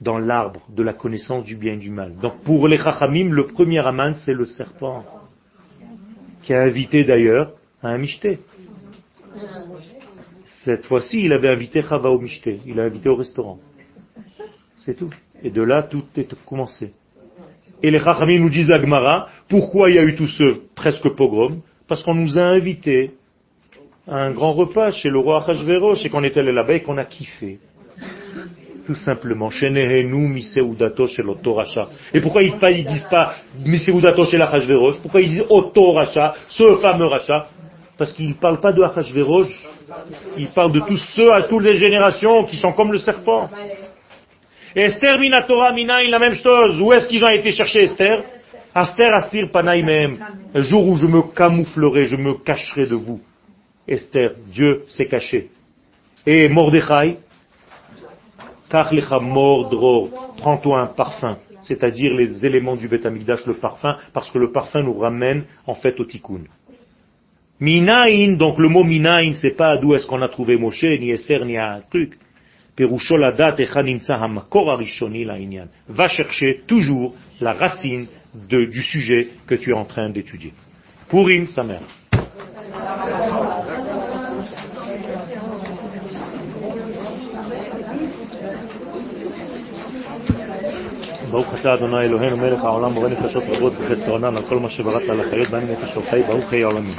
dans l'arbre de la connaissance du bien et du mal. Donc pour les Chachamim, le premier Aman, c'est le serpent, qui a invité d'ailleurs à un Mishté. Cette fois-ci, il avait invité Chava au il a invité au restaurant. C'est tout. Et de là, tout est commencé. Et les Chachamim nous disent à Gmara, pourquoi il y a eu tout ce presque pogrom? Parce qu'on nous a invités à un grand repas chez le roi Achashverosh et qu'on était allé là-bas et qu'on a kiffé tout simplement. Et pourquoi ils ne disent pas Miseudato chez l'Achashverosh Pourquoi ils disent Oto Racha, ce fameux Racha? Parce qu'ils ne parlent pas de Achashverosh, ils parlent de tous ceux à toutes les générations qui sont comme le serpent. Esther Minatora Minaï, la même chose. Où est-ce qu'ils ont été chercher Esther? Aster Astir Panaïmem. Le jour où je me camouflerai, je me cacherai de vous. Esther, Dieu s'est caché. Et Mordechai, prends-toi un parfum, c'est-à-dire les éléments du Beth le parfum, parce que le parfum nous ramène en fait au tikkun. Minaïn, donc le mot minaïn, c'est pas d'où est-ce qu'on a trouvé Moshe, ni Esther, ni un truc. Va chercher toujours la racine du sujet que tu es en train d'étudier. Pourim, sa mère. ברוך אתה אדוני אלוהינו מלך העולם בורא נפשות רבות וחסרונן על כל מה שבראת על החיות בהן נפש של חי ברוך יהיה העולמים